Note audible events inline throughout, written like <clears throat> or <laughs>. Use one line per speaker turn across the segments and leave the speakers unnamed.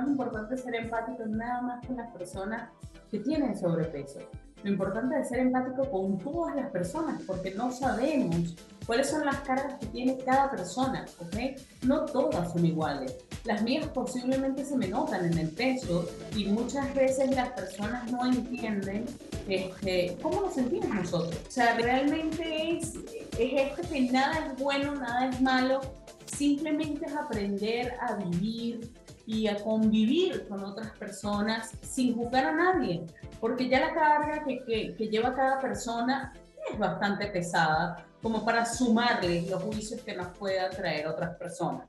es importante ser empático nada más con las personas que tienen sobrepeso. Lo importante es ser empático con todas las personas, porque no sabemos cuáles son las cargas que tiene cada persona, ¿ok? No todas son iguales. Las mías posiblemente se me notan en el peso y muchas veces las personas no entienden este, cómo nos sentimos nosotros. O sea, realmente es, es esto que nada es bueno, nada es malo, simplemente es aprender a vivir y a convivir con otras personas sin juzgar a nadie, porque ya la carga que, que, lleva cada persona es bastante pesada como para sumarle los juicios que nos pueda traer otras personas.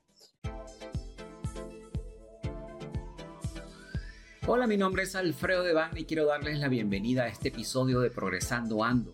Hola, mi nombre es Alfredo Devane y quiero darles la bienvenida a este episodio de Progresando Ando,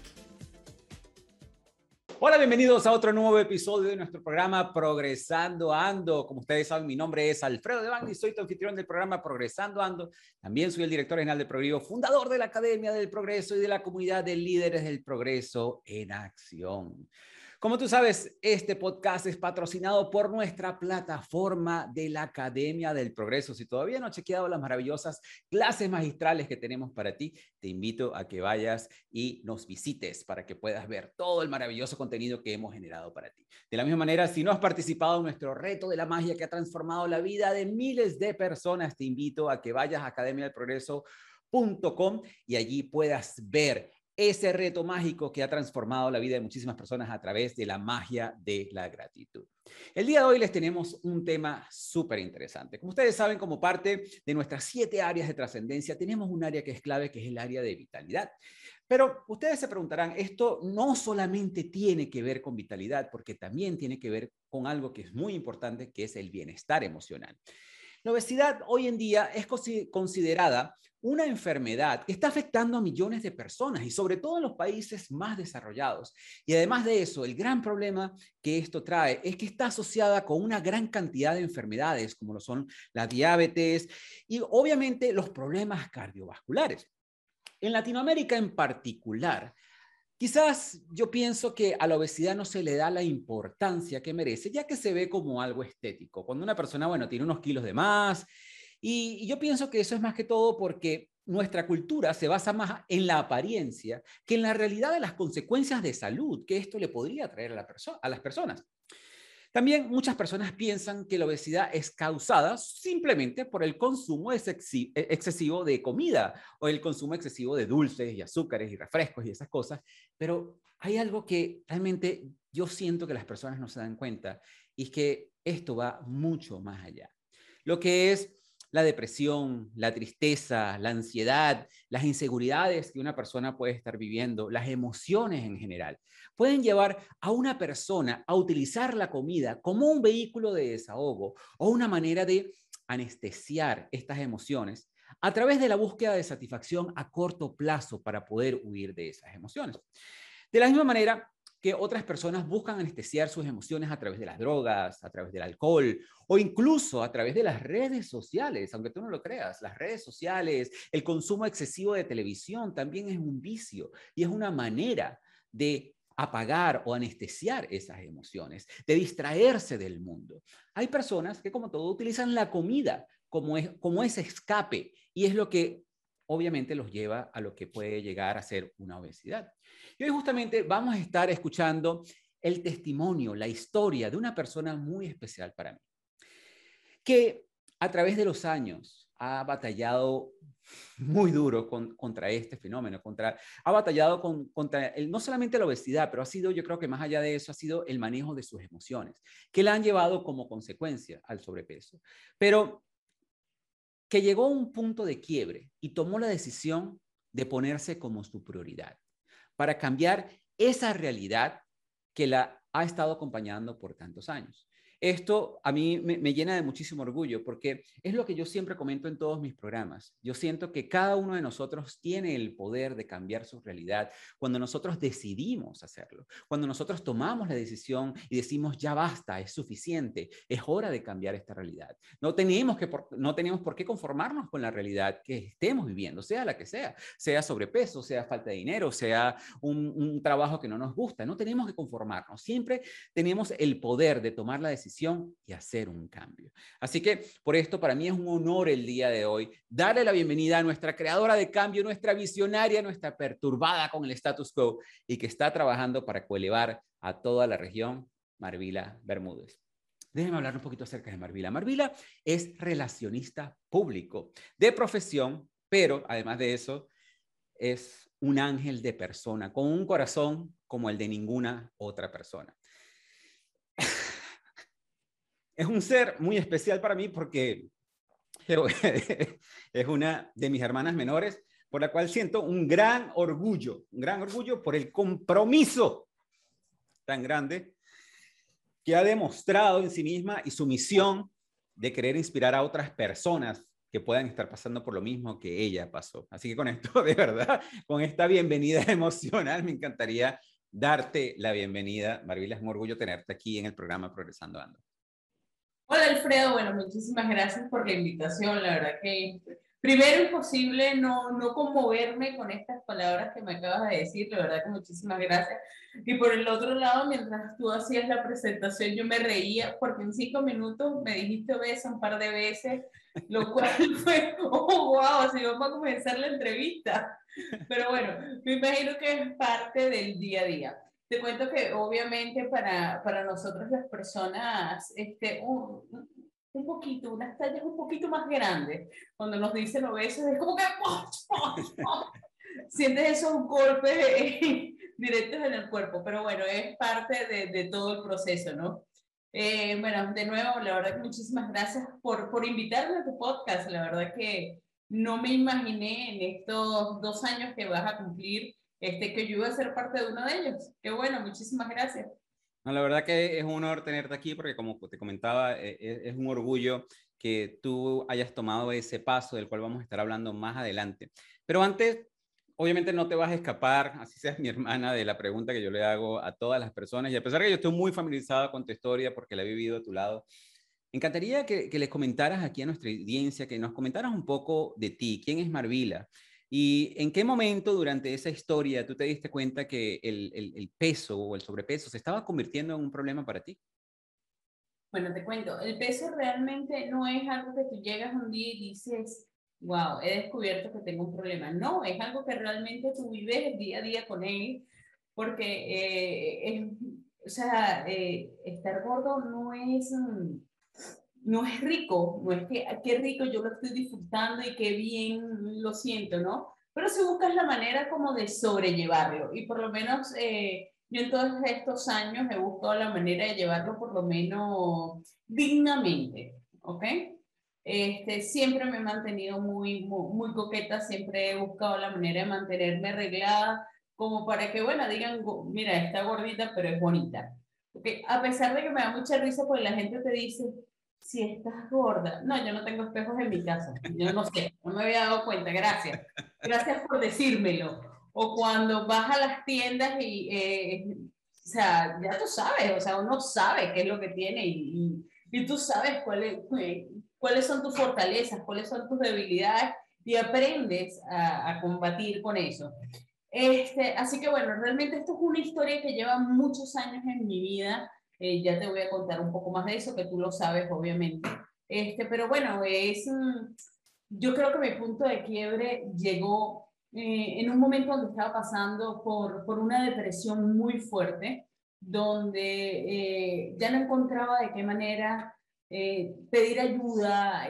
Hola, bienvenidos a otro nuevo episodio de nuestro programa Progresando Ando. Como ustedes saben, mi nombre es Alfredo Deván y soy tu anfitrión del programa Progresando Ando. También soy el director general del Progreso, fundador de la Academia del Progreso y de la comunidad de líderes del progreso en acción. Como tú sabes, este podcast es patrocinado por nuestra plataforma de la Academia del Progreso. Si todavía no has chequeado las maravillosas clases magistrales que tenemos para ti, te invito a que vayas y nos visites para que puedas ver todo el maravilloso contenido que hemos generado para ti. De la misma manera, si no has participado en nuestro reto de la magia que ha transformado la vida de miles de personas, te invito a que vayas a Academia del Progreso.com y allí puedas ver ese reto mágico que ha transformado la vida de muchísimas personas a través de la magia de la gratitud. El día de hoy les tenemos un tema súper interesante. Como ustedes saben, como parte de nuestras siete áreas de trascendencia, tenemos un área que es clave, que es el área de vitalidad. Pero ustedes se preguntarán, esto no solamente tiene que ver con vitalidad, porque también tiene que ver con algo que es muy importante, que es el bienestar emocional. La obesidad hoy en día es considerada una enfermedad que está afectando a millones de personas y sobre todo en los países más desarrollados. Y además de eso, el gran problema que esto trae es que está asociada con una gran cantidad de enfermedades como lo son la diabetes y obviamente los problemas cardiovasculares. En Latinoamérica en particular, Quizás yo pienso que a la obesidad no se le da la importancia que merece, ya que se ve como algo estético. Cuando una persona, bueno, tiene unos kilos de más, y, yo pienso que eso es más que todo porque nuestra cultura se basa más en la apariencia que en la realidad de las consecuencias de salud que esto le podría traer a, la a las personas. También muchas personas piensan que la obesidad es causada simplemente por el consumo e-, excesivo de comida o el consumo excesivo de dulces y azúcares y refrescos y esas cosas, pero hay algo que realmente yo siento que las personas no se dan cuenta y es que esto va mucho más allá. Lo que es la depresión, la tristeza, la ansiedad, las inseguridades que una persona puede estar viviendo, las emociones en general, pueden llevar a una persona a utilizar la comida como un vehículo de desahogo o una manera de anestesiar estas emociones a través de la búsqueda de satisfacción a corto plazo para poder huir de esas emociones. De la misma manera, que otras personas buscan anestesiar sus emociones a través de las drogas, a través del alcohol o incluso a través de las redes sociales, aunque tú no lo creas, las redes sociales, el consumo excesivo de televisión también es un vicio y es una manera de apagar o anestesiar esas emociones, de distraerse del mundo. Hay personas que como todo utilizan la comida como, es, como ese escape y es lo que obviamente los lleva a lo que puede llegar a ser una obesidad. Y hoy justamente vamos a estar escuchando el testimonio, la historia de una persona muy especial para mí, que a través de los años ha batallado muy duro contra este fenómeno, contra, ha batallado contra el, no solamente la obesidad, pero ha sido, yo creo que más allá de eso, ha sido el manejo de sus emociones, que la han llevado como consecuencia al sobrepeso. Pero que llegó a un punto de quiebre y tomó la decisión de ponerse como su prioridad para cambiar esa realidad que la ha estado acompañando por tantos años. Esto a mí me, llena de muchísimo orgullo porque es lo que yo siempre comento en todos mis programas. Yo siento que cada uno de nosotros tiene el poder de cambiar su realidad cuando nosotros decidimos hacerlo, cuando nosotros tomamos la decisión y decimos ya basta, es suficiente, es hora de cambiar esta realidad. No tenemos, que no tenemos por qué conformarnos con la realidad que estemos viviendo, sea la que sea, sea sobrepeso, sea falta de dinero, sea un, un trabajo que no nos gusta. No tenemos que conformarnos. Siempre tenemos el poder de tomar la decisión y hacer un cambio. Así que por esto para mí es un honor el día de hoy darle la bienvenida a nuestra creadora de cambio, nuestra visionaria, nuestra perturbada con el status quo y que está trabajando para coelevar a toda la región, Marvila Bermúdez. Déjenme hablar un poquito acerca de Marvila. Marvila es relacionista público de profesión, pero además de eso es un ángel de persona, con un corazón como el de ninguna otra persona es un ser muy especial para mí porque <laughs> es una de mis hermanas menores, por la cual siento un gran orgullo, un gran orgullo por el compromiso tan grande que ha demostrado en sí misma y su misión de querer inspirar a otras personas que puedan estar pasando por lo mismo que ella pasó. Así que con esto, <laughs> de verdad, con esta bienvenida <laughs> emocional, me encantaría darte la bienvenida. Marvila, es un orgullo tenerte aquí en el programa Progresando Ando.
Hola Alfredo, bueno, muchísimas gracias por la invitación. La verdad que primero imposible no, no conmoverme con estas palabras que me acabas de decir. La verdad que muchísimas gracias. Y por el otro lado, mientras tú hacías la presentación, yo me reía porque en cinco minutos me dijiste beso un par de veces, lo cual <laughs> fue, oh, wow, así vamos a comenzar la entrevista. Pero bueno, me imagino que es parte del día a día. Te cuento que obviamente para, para nosotros las personas, este, un, un poquito, unas tallas un poquito más grandes, cuando nos dicen obesos, es como que <laughs> sientes esos golpes <laughs> directos en el cuerpo, pero bueno, es parte de, de todo el proceso, ¿no? Eh, bueno, de nuevo, la verdad que muchísimas gracias por, por invitarme a tu podcast. La verdad que no me imaginé en estos dos años que vas a cumplir este, que iba a ser parte de uno de ellos. Qué bueno, muchísimas gracias.
No, la verdad que es un honor tenerte aquí porque como te comentaba, e, e, es un orgullo que tú hayas tomado ese paso del cual vamos a estar hablando más adelante. Pero antes, obviamente no te vas a escapar, así seas mi hermana, de la pregunta que yo le hago a todas las personas. Y a pesar de que yo estoy muy familiarizada con tu historia porque la he vivido a tu lado, me encantaría que, que les comentaras aquí a nuestra audiencia, que nos comentaras un poco de ti. ¿Quién es Marvila? ¿Y en qué momento durante esa historia tú te diste cuenta que el, el, peso o el sobrepeso se estaba convirtiendo en un problema para ti?
Bueno, te cuento, el peso realmente no es algo que tú llegas un día y dices, wow, he descubierto que tengo un problema. No, es algo que realmente tú vives día a día con él, porque, eh, es, o sea, eh, estar gordo no es... No es rico, no es que qué rico yo lo estoy disfrutando y qué bien lo siento, ¿no? Pero si buscas la manera como de sobrellevarlo y por lo menos eh, yo en todos estos años he buscado la manera de llevarlo por lo menos dignamente, ¿ok? Este, siempre me he mantenido muy, muy, muy coqueta, siempre he buscado la manera de mantenerme arreglada, como para que, bueno, digan, mira, está gordita, pero es bonita. Okay. A pesar de que me da mucha risa, porque la gente te dice, si estás gorda. No, yo no tengo espejos en mi casa. Yo no sé, no me había dado cuenta. Gracias. Gracias por decírmelo. O cuando vas a las tiendas y, eh, o sea, ya tú sabes, o sea, uno sabe qué es lo que tiene y, y, tú sabes cuáles, cuáles son tus fortalezas, cuáles son tus debilidades y aprendes a, a combatir con eso. Este, así que bueno, realmente esto es una historia que lleva muchos años en mi vida eh, ya te voy a contar un poco más de eso, que tú lo sabes, obviamente. Este, pero bueno, es, yo creo que mi punto de quiebre llegó eh, en un momento donde estaba pasando por, por una depresión muy fuerte, donde eh, ya no encontraba de qué manera pedir ayuda,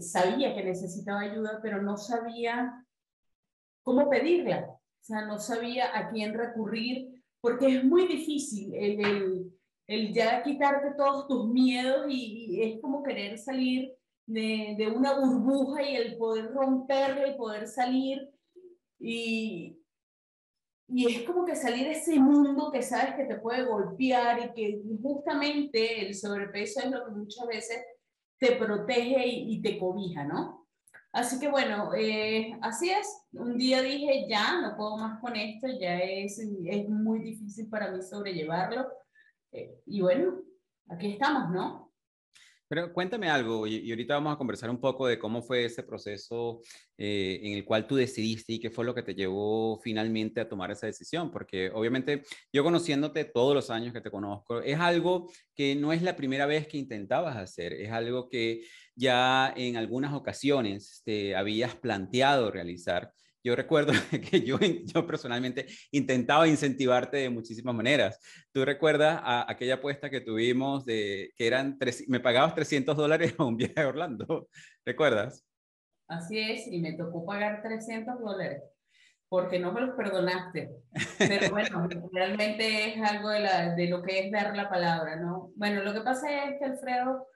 sabía que necesitaba ayuda, pero no sabía cómo pedirla, o sea, no sabía a quién recurrir, porque es muy difícil el, el el ya quitarte todos tus miedos y, es como querer salir de, de, una burbuja y el poder romperla y poder salir. Y, y es como que salir de ese mundo que sabes que te puede golpear y que justamente el sobrepeso es lo que muchas veces te protege y, te cobija, ¿no? Así que bueno, eh, así es. Un día dije, ya, no puedo más con esto, ya es, es muy difícil para mí sobrellevarlo. Eh, y bueno, aquí estamos, ¿no?
Pero cuéntame algo, y, ahorita vamos a conversar un poco de cómo fue ese proceso eh, en el cual tú decidiste y qué fue lo que te llevó finalmente a tomar esa decisión, porque obviamente yo conociéndote todos los años que te conozco, es algo que no es la primera vez que intentabas hacer, es algo que ya en algunas ocasiones te habías planteado realizar. Yo recuerdo <laughs> que yo, yo personalmente intentaba incentivarte de muchísimas maneras. ¿Tú recuerdas a, aquella apuesta que tuvimos de que eran, tres, me pagabas 300 dólares a un viaje a Orlando? <laughs> ¿Recuerdas?
Así es, y me tocó pagar 300 dólares porque no me los perdonaste. Pero <laughs> bueno, realmente es algo de, la, de lo que es dar la palabra, ¿no? Bueno, lo que pasa es que Alfredo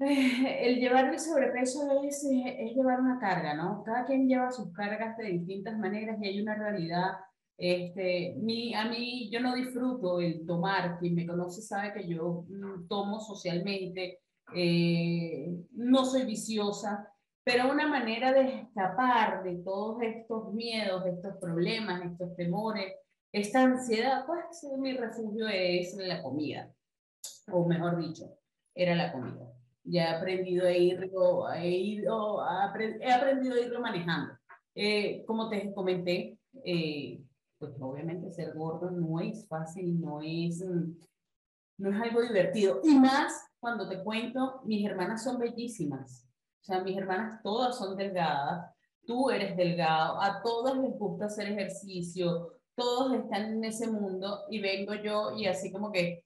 <laughs> el llevar el sobrepeso es, es, llevar una carga, ¿no? Cada quien lleva sus cargas de distintas maneras y hay una realidad. Este, mi, a mí yo no disfruto el tomar, quien me conoce sabe que yo mm, tomo socialmente, eh, no soy viciosa, pero una manera de escapar de todos estos miedos, estos problemas, estos temores, esta ansiedad, pues mi refugio es la comida, o mejor dicho, era la comida ya he aprendido a irlo, he, ido, he aprendido a irlo manejando. Eh, como te comenté, eh, pues obviamente ser gordo no es fácil, no es, no es algo divertido. Y más cuando te cuento, mis hermanas son bellísimas. O sea, mis hermanas todas son delgadas, tú eres delgado, a todas les gusta hacer ejercicio, todos están en ese mundo y vengo yo y así como que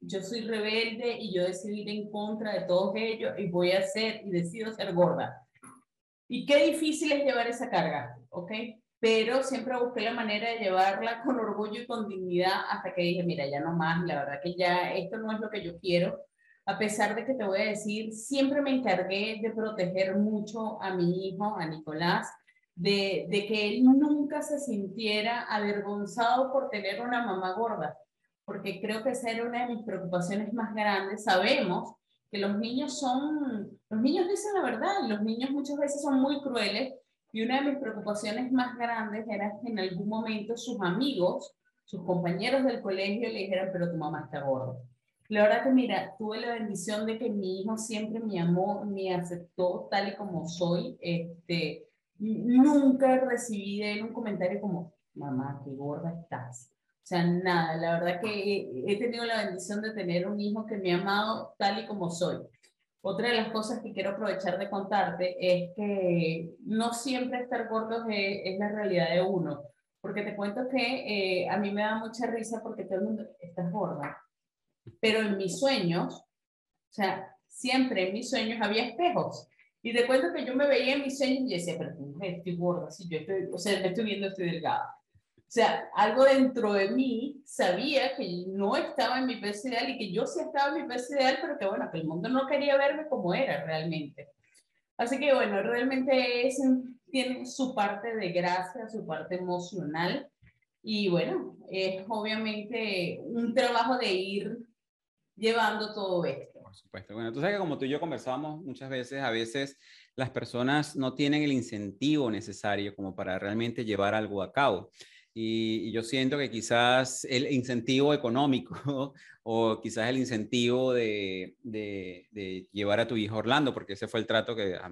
yo soy rebelde y yo decido ir en contra de todos ellos y voy a ser y decido ser gorda. Y qué difícil es llevar esa carga, ¿ok? Pero siempre busqué la manera de llevarla con orgullo y con dignidad hasta que dije, mira, ya no más, la verdad que ya esto no es lo que yo quiero. A pesar de que te voy a decir, siempre me encargué de proteger mucho a mi hijo, a Nicolás, de, de que él nunca se sintiera avergonzado por tener una mamá gorda porque creo que esa era una de mis preocupaciones más grandes. Sabemos que los niños son, los niños dicen la verdad, los niños muchas veces son muy crueles y una de mis preocupaciones más grandes era que en algún momento sus amigos, sus compañeros del colegio le dijeran, pero tu mamá está gorda. La verdad que mira, tuve la bendición de que mi hijo siempre me amó, me aceptó tal y como soy. Este, nunca recibí de él un comentario como, mamá, qué gorda estás. O sea, nada, la verdad que he tenido la bendición de tener un hijo que me ha amado tal y como soy. Otra de las cosas que quiero aprovechar de contarte es que no siempre estar gordos es, la realidad de uno. Porque te cuento que eh, a mí me da mucha risa porque todo el mundo está gorda. Pero en mis sueños, o sea, siempre en mis sueños había espejos. Y te cuento que yo me veía en mis sueños y decía, pero estoy gorda, si yo estoy, o sea, me estoy viendo, estoy delgada. O sea, algo dentro de mí sabía que no estaba en mi peso ideal y que yo sí estaba en mi peso ideal, pero que bueno, que el mundo no quería verme como era realmente. Así que bueno, realmente es, tiene su parte de gracia, su parte emocional y bueno, es obviamente un trabajo de ir llevando todo esto.
Por supuesto. Bueno, tú sabes que como tú y yo conversamos muchas veces, a veces las personas no tienen el incentivo necesario como para realmente llevar algo a cabo. Y, yo siento que quizás el incentivo económico <laughs> o quizás el incentivo de, de, llevar a tu hijo a Orlando, porque ese fue el trato que a,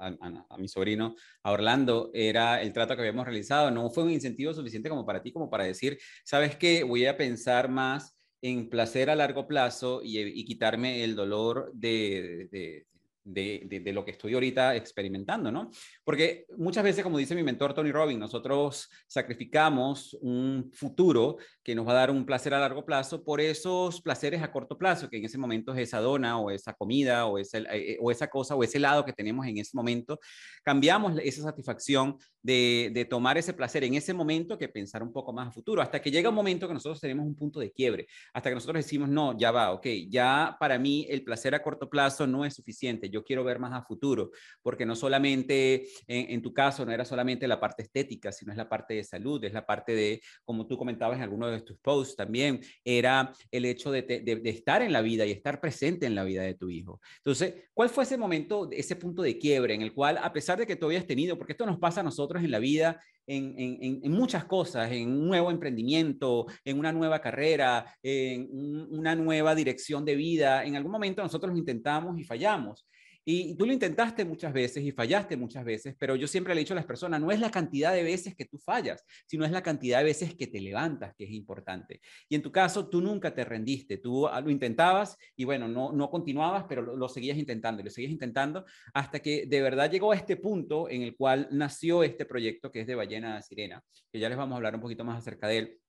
a, mi sobrino a Orlando era el trato que habíamos realizado, no fue un incentivo suficiente como para ti, como para decir, sabes qué, voy a pensar más en placer a largo plazo y, y quitarme el dolor de, de, de, lo que estoy ahorita experimentando, ¿no? Porque muchas veces, como dice mi mentor Tony Robbins, nosotros sacrificamos un futuro que nos va a dar un placer a largo plazo por esos placeres a corto plazo, que en ese momento es esa dona o esa comida o, ese, eh, o esa cosa o ese helado que tenemos en ese momento. Cambiamos esa satisfacción de, de tomar ese placer en ese momento que pensar un poco más a futuro, hasta que llega un momento que nosotros tenemos un punto de quiebre, hasta que nosotros decimos, no, ya va, ok, ya para mí el placer a corto plazo no es suficiente yo quiero ver más a futuro, porque no solamente en, tu caso, no era solamente la parte estética, sino es la parte de salud, es la parte de, como tú comentabas en alguno de tus posts también, era el hecho de, de estar en la vida y estar presente en la vida de tu hijo. Entonces, ¿cuál fue ese momento, ese punto de quiebre en el cual, a pesar de que tú habías tenido, porque esto nos pasa a nosotros en la vida, en, muchas cosas, en un nuevo emprendimiento, en una nueva carrera, en una nueva dirección de vida. En algún momento nosotros intentamos y fallamos. Y tú lo intentaste muchas veces y fallaste muchas veces, pero yo siempre le he dicho a las personas, no es la cantidad de veces que tú fallas, sino es la cantidad de veces que te levantas, que es importante. Y en tu caso, tú nunca te rendiste, tú ah, lo intentabas y bueno, no, no continuabas, pero lo, seguías intentando, lo seguías intentando hasta que de verdad llegó a este punto en el cual nació este proyecto que es de Ballena Sirena, que ya les vamos a hablar un poquito más acerca de él.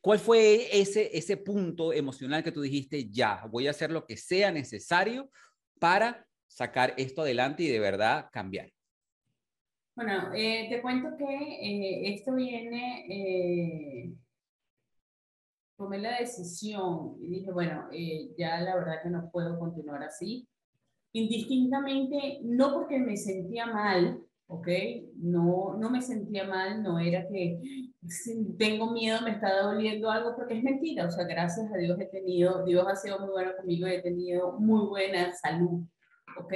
¿Cuál fue ese, ese punto emocional que tú dijiste, ya, voy a hacer lo que sea necesario para sacar esto adelante y de verdad cambiar?
Bueno, eh, te cuento que eh, esto viene, eh, tomé la decisión y dije, bueno, eh, ya la verdad que no puedo continuar así. Indistintamente, no porque me sentía mal, ¿ok? No, no me sentía mal, no era que tengo miedo, me está doliendo algo, porque es mentira. O sea, gracias a Dios he tenido, Dios ha sido muy bueno conmigo, he tenido muy buena salud ¿ok?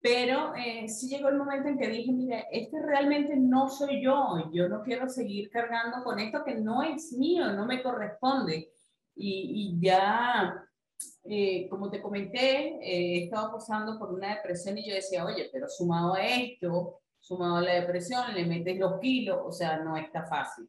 Pero eh, sí llegó el momento en que dije, mira, este realmente no soy yo, yo no quiero seguir cargando con esto que no es mío, no me corresponde. Y, y ya, eh, como te comenté, eh, he estado pasando por una depresión y yo decía, oye, pero sumado a esto, sumado a la depresión, le metes los kilos, o sea, no está fácil.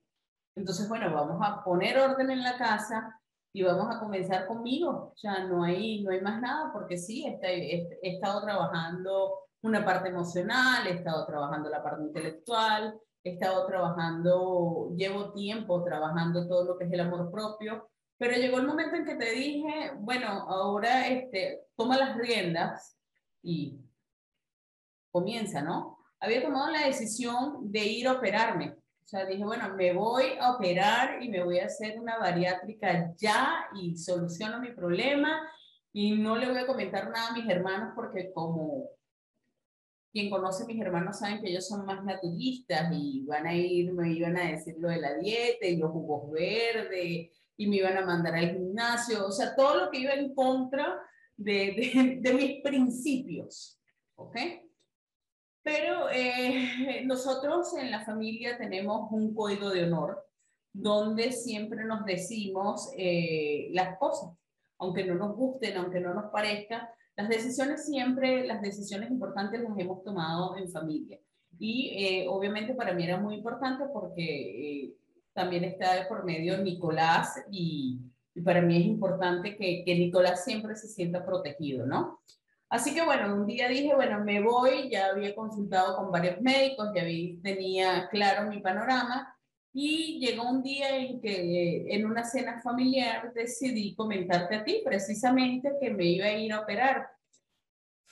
Entonces, bueno, vamos a poner orden en la casa, y vamos a comenzar conmigo. Ya no hay, no hay más nada porque sí, he, estado trabajando una parte emocional, he estado trabajando la parte intelectual, he estado trabajando, llevo tiempo trabajando todo lo que es el amor propio, pero llegó el momento en que te dije, bueno, ahora este, toma las riendas y comienza, ¿no? Había tomado la decisión de ir a operarme o sea, dije, bueno, me voy a operar y me voy a hacer una bariátrica ya y soluciono mi problema y no le voy a comentar nada a mis hermanos porque como quien conoce a mis hermanos saben que ellos son más naturistas y van a ir, me iban a decir lo de la dieta y los jugos verdes y me iban a mandar al gimnasio, o sea, todo lo que iba en contra de, de, de mis principios, ¿ok? Pero eh, <laughs> nosotros en la familia tenemos un código de honor donde siempre nos decimos eh, las cosas, aunque no nos gusten, aunque no nos parezca, las decisiones siempre, las decisiones importantes las hemos tomado en familia. Y eh, obviamente para mí era muy importante porque también está de por medio Nicolás y, y, para mí es importante que, que Nicolás siempre se sienta protegido, ¿no? Así que bueno, un día dije, bueno, me voy, ya había consultado con varios médicos, ya vi, tenía claro mi panorama y llegó un día en que en una cena familiar decidí comentarte a ti precisamente que me iba a ir a operar.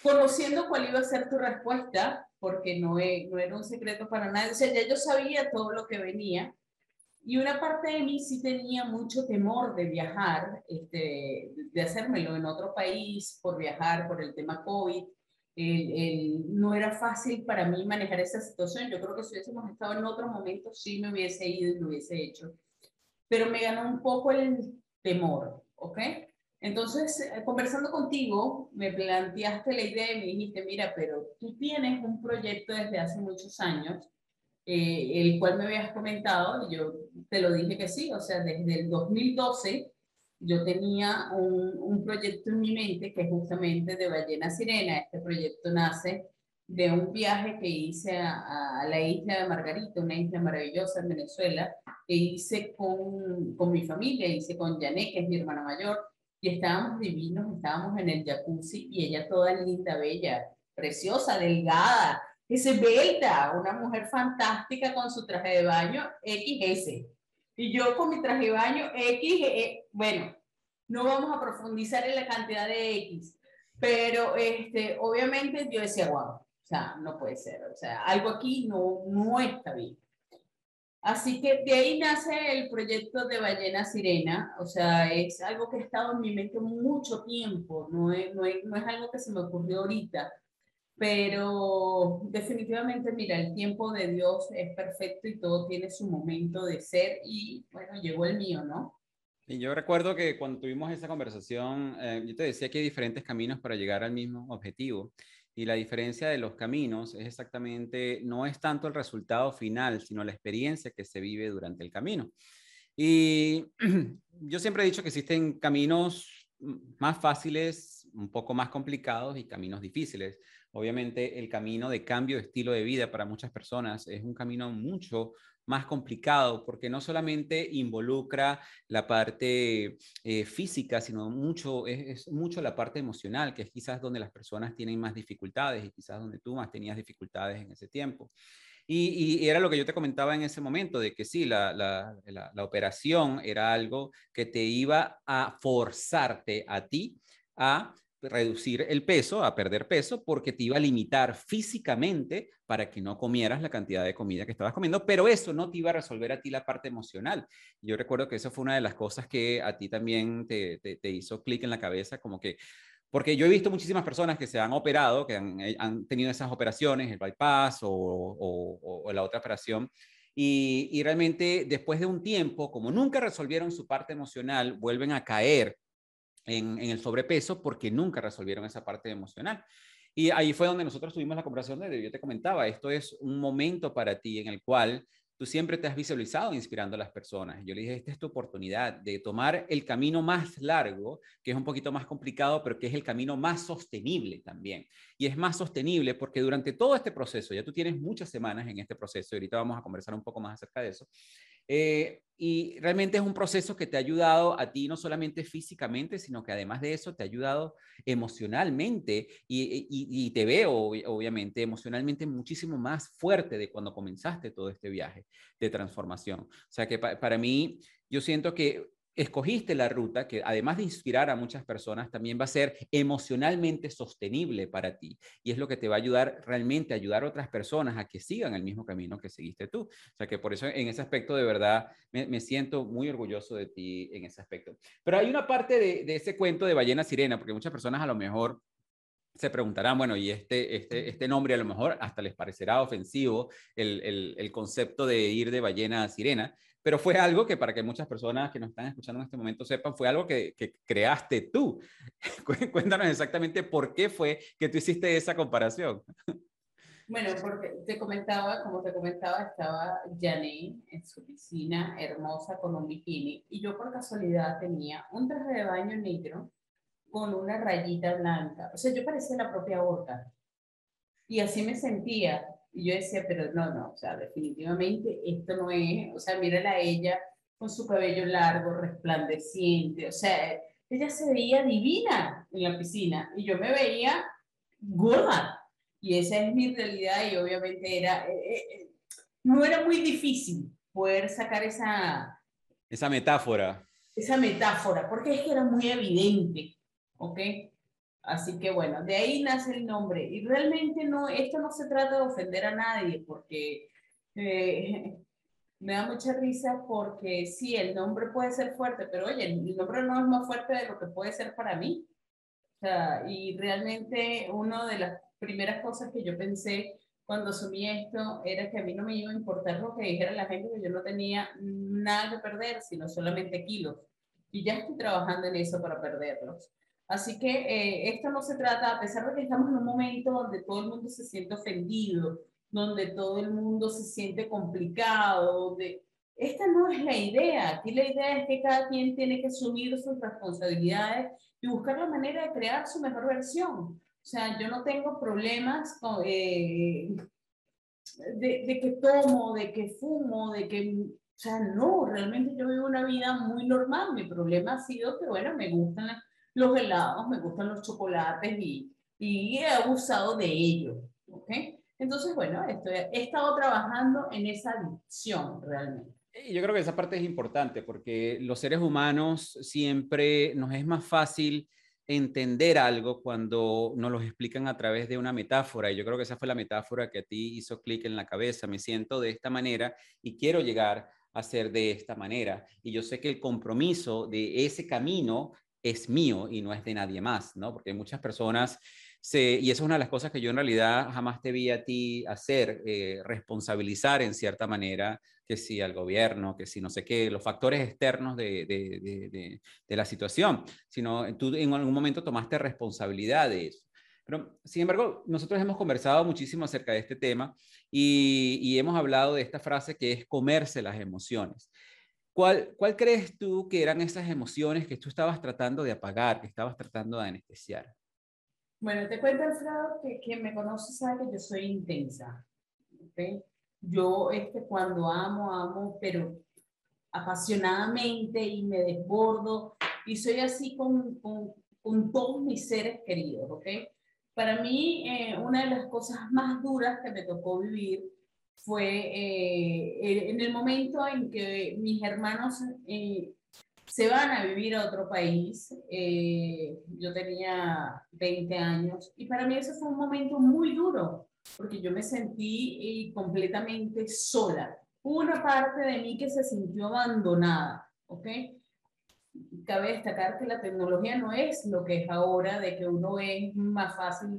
Conociendo cuál iba a ser tu respuesta, porque no, no era un secreto para nadie, o sea, ya yo sabía todo lo que venía, y una parte de mí sí tenía mucho temor de viajar, este, de hacérmelo en otro país, por viajar, por el tema COVID. no era fácil para mí manejar esa situación. Yo creo que si hubiésemos estado en otro momento, sí me hubiese ido y lo hubiese hecho. Pero me ganó un poco el temor, ¿ok? Entonces, eh, conversando contigo, me planteaste la idea y me dijiste, mira, pero tú tienes un proyecto desde hace muchos años eh, el cual me habías comentado, yo te lo dije que sí, o sea, desde el 2012 yo tenía un, proyecto en mi mente que es justamente de Ballena Sirena. Este proyecto nace de un viaje que hice a, la isla de Margarita, una isla maravillosa en Venezuela, que hice con, con mi familia, hice con Janet, que es mi hermana mayor, y estábamos divinos, estábamos en el jacuzzi y ella toda linda, bella, preciosa, delgada, es esbelta, una mujer fantástica con su traje de baño XS. Y yo con mi traje de baño X, e, bueno, no vamos a profundizar en la cantidad de X, pero este, obviamente yo decía, wow, o sea, no puede ser, o sea, algo aquí no, no está bien. Así que de ahí nace el proyecto de Ballena Sirena, o sea, es algo que ha estado en mi mente mucho tiempo, no es, no es, no es algo que se me ocurrió ahorita Pero definitivamente, mira, el tiempo de Dios es perfecto y todo tiene su momento de ser y bueno, llegó el mío, ¿no?
Y yo recuerdo que cuando tuvimos esa conversación, eh, yo te decía que hay diferentes caminos para llegar al mismo objetivo. Y la diferencia de los caminos es exactamente, no es tanto el resultado final, sino la experiencia que se vive durante el camino. Y <clears throat> yo siempre he dicho que existen caminos más fáciles, un poco más complicados y caminos difíciles. Obviamente el camino de cambio de estilo de vida para muchas personas es un camino mucho más complicado porque no solamente involucra la parte eh, física, sino mucho, es, mucho la parte emocional, que es quizás donde las personas tienen más dificultades y quizás donde tú más tenías dificultades en ese tiempo. Y, era lo que yo te comentaba en ese momento, de que sí, la, la, la, operación era algo que te iba a forzarte a ti a reducir el peso, a perder peso, porque te iba a limitar físicamente para que no comieras la cantidad de comida que estabas comiendo, pero eso no te iba a resolver a ti la parte emocional. Yo recuerdo que eso fue una de las cosas que a ti también te, te, hizo clic en la cabeza, como que, porque yo he visto muchísimas personas que se han operado, que han, eh, han tenido esas operaciones, el bypass o, o, la otra operación, y, y realmente después de un tiempo, como nunca resolvieron su parte emocional, vuelven a caer en, el sobrepeso porque nunca resolvieron esa parte emocional. Y ahí fue donde nosotros tuvimos la conversación de, yo te comentaba, esto es un momento para ti en el cual tú siempre te has visualizado inspirando a las personas. Yo le dije, esta es tu oportunidad de tomar el camino más largo, que es un poquito más complicado, pero que es el camino más sostenible también. Y es más sostenible porque durante todo este proceso, ya tú tienes muchas semanas en este proceso, y ahorita vamos a conversar un poco más acerca de eso, eh, y realmente es un proceso que te ha ayudado a ti no solamente físicamente, sino que además de eso te ha ayudado emocionalmente y, te veo obviamente emocionalmente muchísimo más fuerte de cuando comenzaste todo este viaje de transformación. O sea que para mí yo siento que escogiste la ruta que además de inspirar a muchas personas, también va a ser emocionalmente sostenible para ti. Y es lo que te va a ayudar realmente a ayudar a otras personas a que sigan el mismo camino que seguiste tú. O sea que por eso en ese aspecto de verdad me, siento muy orgulloso de ti en ese aspecto. Pero hay una parte de, ese cuento de ballena sirena, porque muchas personas a lo mejor se preguntarán, bueno, y este, este, este nombre a lo mejor hasta les parecerá ofensivo el, el, el concepto de ir de ballena a sirena, pero fue algo que para que muchas personas que nos están escuchando en este momento sepan, fue algo que, creaste tú. <laughs> Cuéntanos exactamente por qué fue que tú hiciste esa comparación.
Bueno, porque te comentaba, como te comentaba, estaba Janine en su piscina hermosa con un bikini y yo por casualidad tenía un traje de baño negro con una rayita blanca. O sea, yo parecía la propia orca. Y así me sentía. Y yo decía, pero no, no, o sea, definitivamente esto no es, o sea, mírala a ella con su cabello largo, resplandeciente, o sea, ella se veía divina en la piscina y yo me veía gorda. Y esa es mi realidad y obviamente era, eh, eh, eh, no era muy difícil poder sacar esa...
Esa metáfora.
Esa metáfora, porque es que era muy evidente, ¿ok? Así que bueno, de ahí nace el nombre. Y realmente no, esto no se trata de ofender a nadie, porque eh, <laughs> me da mucha risa porque sí, el nombre puede ser fuerte, pero oye, el nombre no es más fuerte de lo que puede ser para mí. O sea, y realmente una de las primeras cosas que yo pensé cuando asumí esto era que a mí no me iba a importar lo que dijera la gente, que yo no tenía nada que perder, sino solamente kilos. Y ya estoy trabajando en eso para perderlos. Así que eh, esto no se trata, a pesar de que estamos en un momento donde todo el mundo se siente ofendido, donde todo el mundo se siente complicado, donde esta no es la idea. Aquí la idea es que cada quien tiene que asumir sus responsabilidades y buscar la manera de crear su mejor versión. O sea, yo no tengo problemas con, eh, de, de, que tomo, de que fumo, de que... O sea, no, realmente yo vivo una vida muy normal. Mi problema ha sido que, bueno, me gustan las los helados, me gustan los chocolates y, y he abusado de ello. ¿ok? Entonces, bueno, estoy, he estado trabajando en esa adicción realmente.
Yo creo que esa parte es importante porque los seres humanos siempre nos es más fácil entender algo cuando nos lo explican a través de una metáfora. Y yo creo que esa fue la metáfora que a ti hizo clic en la cabeza. Me siento de esta manera y quiero llegar a ser de esta manera. Y yo sé que el compromiso de ese camino es mío y no es de nadie más, ¿no? Porque muchas personas y eso es una de las cosas que yo en realidad jamás te vi a ti hacer, eh, responsabilizar en cierta manera que si al gobierno, que si no sé qué, los factores externos de, de, de, la situación, sino tú en algún momento tomaste responsabilidad de eso. Pero, sin embargo, nosotros hemos conversado muchísimo acerca de este tema y, y hemos hablado de esta frase que es comerse las emociones. ¿Cuál, ¿Cuál crees tú que eran esas emociones que tú estabas tratando de apagar, que estabas tratando de anestesiar?
Bueno, te cuento, Alfredo, que quien me conoce sabe que yo soy intensa. ¿okay? Yo, este, cuando amo, amo, pero apasionadamente y me desbordo y soy así con, con, con todos mis seres queridos, ¿ok? Para mí, eh, una de las cosas más duras que me tocó vivir fue eh, en el momento en que mis hermanos eh, se van a vivir a otro país. Eh, yo tenía 20 años y para mí ese fue un momento muy duro porque yo me sentí eh, completamente sola. Una parte de mí que se sintió abandonada, ¿ok? Cabe destacar que la tecnología no es lo que es ahora, de que uno es más fácil,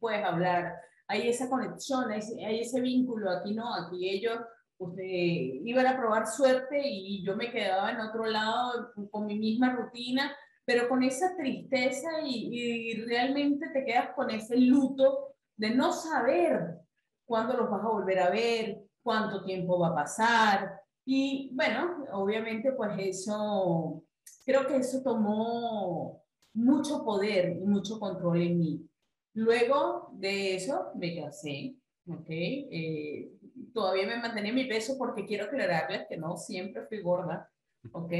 puedes hablar, hay esa conexión, hay, hay ese vínculo, aquí no, aquí ellos usted iban a probar suerte y yo me quedaba en otro lado con mi misma rutina, pero con esa tristeza y, y realmente te quedas con ese luto de no saber cuándo los vas a volver a ver, cuánto tiempo va a pasar. Y bueno, obviamente pues eso, creo que eso tomó mucho poder y mucho control en mí. Luego de eso me casé, ¿ok? Eh, todavía me mantenía mi peso porque quiero aclararles que no siempre fui gorda, ¿ok?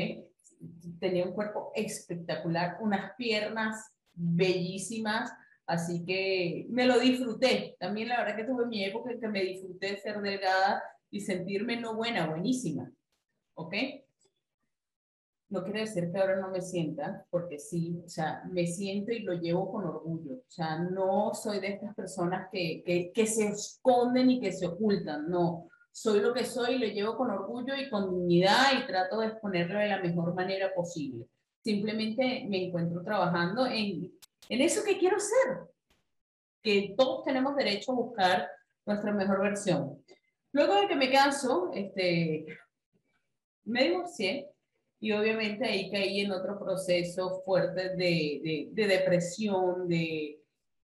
Tenía un cuerpo espectacular, unas piernas bellísimas, así que me lo disfruté. También la verdad que tuve mi época en que me disfruté de ser delgada y sentirme no buena, buenísima, ¿ok? No quiere decir que ahora no me sienta, porque sí, o sea, me siento y lo llevo con orgullo. O sea, no soy de estas personas que, que, que se esconden y que se ocultan, no. Soy lo que soy, lo llevo con orgullo y con dignidad y trato de exponerlo de la mejor manera posible. Simplemente me encuentro trabajando en, en eso que quiero ser, que todos tenemos derecho a buscar nuestra mejor versión. Luego de que me caso, este, me divorcié, y obviamente ahí caí en otro proceso fuerte de, de, depresión, de,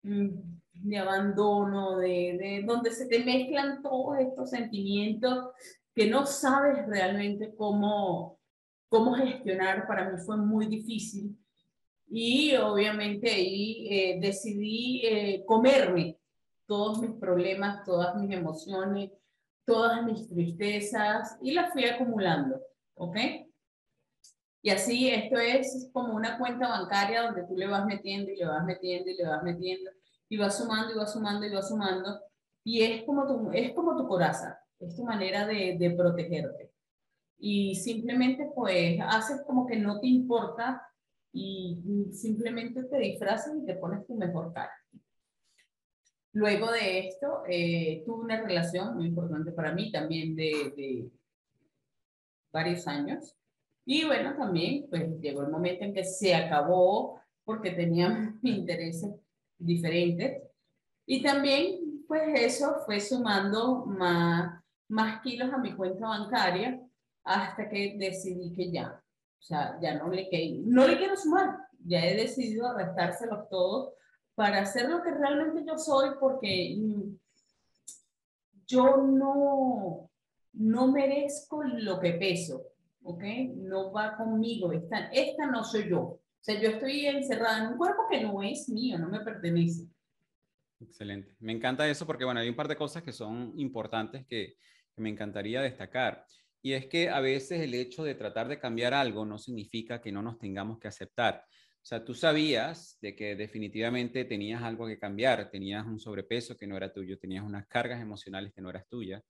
mm, de abandono, de, de, donde se te mezclan todos estos sentimientos que no sabes realmente cómo, cómo gestionar. Para mí fue muy difícil. Y obviamente ahí eh, decidí eh, comerme todos mis problemas, todas mis emociones, todas mis tristezas y las fui acumulando, ¿ok? Y así esto es como una cuenta bancaria donde tú le vas metiendo y le vas metiendo y le vas metiendo y vas sumando y vas sumando y vas sumando. Y es como tu, es como tu coraza, es tu manera de, de protegerte. Y simplemente pues haces como que no te importa y simplemente te disfrazas y te pones tu mejor cara. Luego de esto, eh, tuve una relación muy importante para mí también de, de varios años y bueno, también pues llegó el momento en que se acabó porque teníamos <laughs> intereses diferentes. Y también pues eso fue sumando más, más kilos a mi cuenta bancaria hasta que decidí que ya, o sea, ya no le, no le quiero sumar, ya he decidido arrestárselos todos para hacer lo que realmente yo soy porque mm, yo no, no merezco lo que peso. ¿Ok? No va conmigo, esta, esta no soy yo. O sea, yo estoy encerrada en un cuerpo que no es mío, no me pertenece.
Excelente. Me encanta eso porque, bueno, hay un par de cosas que son importantes que, que me encantaría destacar. Y es que a veces el hecho de tratar de cambiar algo no significa que no nos tengamos que aceptar. Sea, tú sabías de que definitivamente tenías algo que cambiar, tenías un sobrepeso que no era tuyo, tenías unas cargas emocionales que no eras tuyas,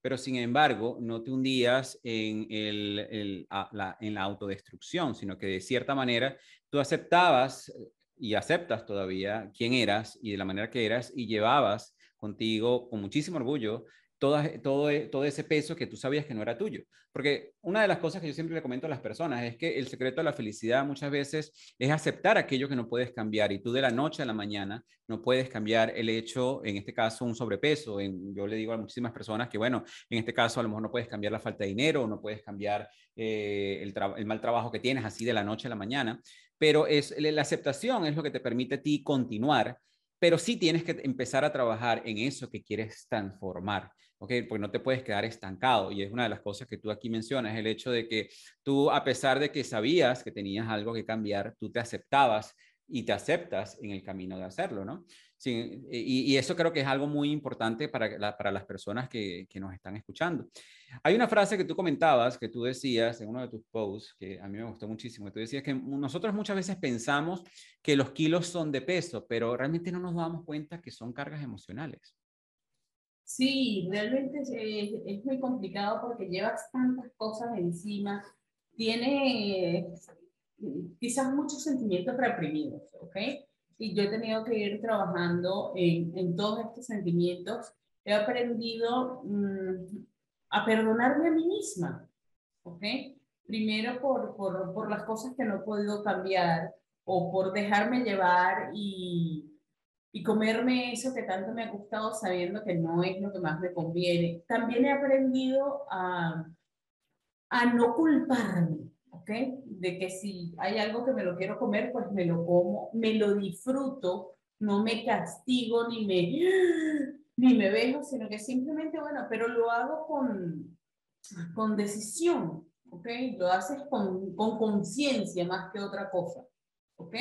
pero sin embargo no te hundías en, la, en la autodestrucción, sino que de cierta manera tú aceptabas eh, y aceptas todavía quién eras y de la manera que eras y llevabas contigo con muchísimo orgullo todo, todo, todo ese peso que tú sabías que no era tuyo. Porque una de las cosas que yo siempre le comento a las personas es que el secreto de la felicidad muchas veces es aceptar aquello que no puedes cambiar y tú de la noche a la mañana no puedes cambiar el hecho, en este caso, un sobrepeso. Yo le digo a muchísimas personas que, bueno, en este caso a lo mejor no puedes cambiar la falta de dinero, no puedes cambiar eh, el, el, mal trabajo que tienes así de la noche a la mañana, pero es, la aceptación es lo que te permite a ti continuar pero sí tienes que empezar a trabajar en eso que quieres transformar. ¿Ok? Porque no te puedes quedar estancado. Y es una de las cosas que tú aquí mencionas, el hecho de que tú, a pesar de que sabías que tenías algo que cambiar, tú te aceptabas y te aceptas en el camino de hacerlo, ¿no? Sí, y, eso creo que es algo muy importante para, para las personas que, que, nos están escuchando. Hay una frase que tú comentabas, que tú decías en uno de tus posts, que a mí me gustó muchísimo, tú decías que nosotros muchas veces pensamos que los kilos son de peso, pero realmente no nos damos cuenta que son cargas emocionales.
Sí, realmente es, muy complicado porque llevas tantas cosas encima, tiene quizás muchos sentimientos reprimidos, ¿ok? Y yo he tenido que ir trabajando en, en todos estos sentimientos. He aprendido mm, a perdonarme a mí misma, ¿ok? Primero por, por, por las cosas que no he podido cambiar o por dejarme llevar y, y comerme eso que tanto me ha gustado sabiendo que no es lo que más me conviene. También he aprendido a, a no culparme, ¿ok? De que si hay algo que me lo quiero comer, pues me lo como, me lo disfruto, no me castigo ni me, <gasps> ni me vejo, sino que simplemente, bueno, pero lo hago con, con decisión, ¿ok? Lo haces con conciencia más que otra cosa, ¿ok?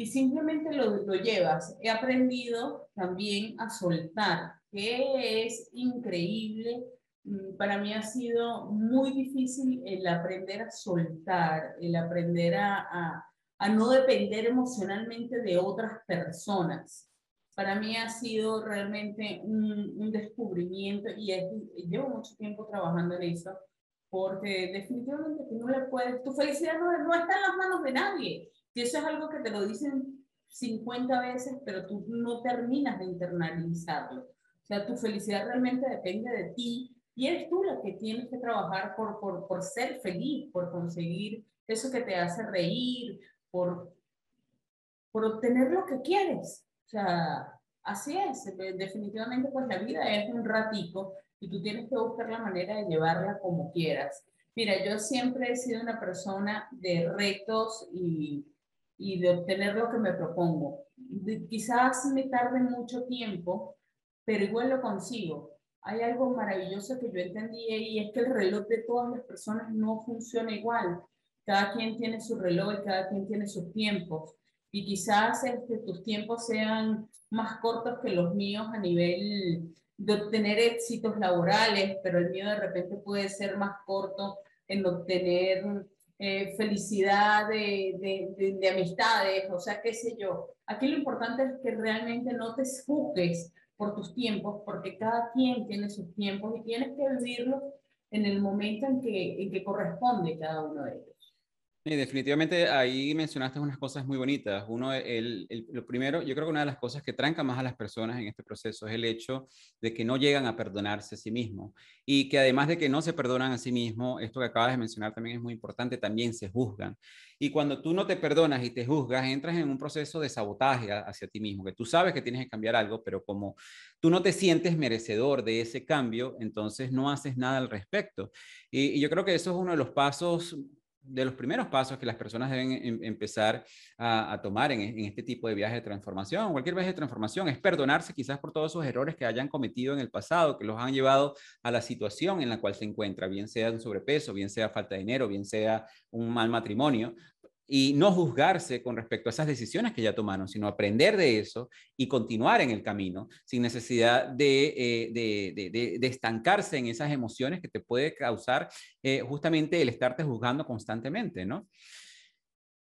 Y simplemente lo, lo llevas. He aprendido también a soltar, que es increíble. Mm, para mí ha sido muy difícil el aprender a soltar, el aprender a, a, no depender emocionalmente de otras personas. Para mí ha sido realmente un, un descubrimiento y llevo mucho tiempo trabajando en eso, porque definitivamente tú no le puedes, tu felicidad no, no está en las manos de nadie que eso es algo que te lo dicen 50 veces, pero tú no terminas de internalizarlo. O sea, tu felicidad realmente depende de ti y eres tú la que tienes que trabajar por, por, por ser feliz, por conseguir eso que te hace reír, por, por obtener lo que quieres. O sea, así es. Definitivamente, pues la vida es un ratico y tú tienes que buscar la manera de llevarla como quieras. Mira, yo siempre he sido una persona de retos y y de obtener lo que me propongo. quizás me tarde mucho tiempo, pero igual lo consigo. Hay algo maravilloso que yo entendí y es que el reloj de todas las personas no funciona igual. Cada quien tiene su reloj y cada quien tiene sus tiempos. Y quizás este, tus tiempos sean más cortos que los míos a nivel de obtener éxitos laborales, pero el mío de repente puede ser más corto en obtener eh, felicidad de, de, de, amistades, o sea, qué sé yo. Aquí lo importante es que realmente no te juzgues por tus tiempos, porque cada quien tiene sus tiempos y tienes que vivirlos en el momento en que corresponde cada uno de ellos.
Definitivamente ahí mencionaste unas cosas muy bonitas. Uno, el, lo primero, yo creo que una de las cosas que tranca más a las personas en este proceso es el hecho de que no llegan a perdonarse a sí mismos y que además de que no se perdonan a sí mismos, esto que acabas de mencionar también es muy importante, también se juzgan. Y cuando tú no te perdonas y te juzgas, entras en un proceso de sabotaje hacia ti mismo, que tú sabes que tienes que cambiar algo, pero como tú no te sientes merecedor de ese cambio, entonces no haces nada al respecto. Y yo creo que eso es uno de los pasos de los primeros pasos que las personas deben em, empezar a, tomar en, este tipo de viaje de transformación, cualquier viaje de transformación, es perdonarse quizás por todos esos errores que hayan cometido en el pasado, que los han llevado a la situación en la cual se encuentra, bien sea un sobrepeso, bien sea falta de dinero, bien sea un mal matrimonio, y no juzgarse con respecto a esas decisiones que ya tomaron, sino aprender de eso y continuar en el camino sin necesidad de, eh, de, de, estancarse en esas emociones que te puede causar eh, justamente el estarte juzgando constantemente, ¿no?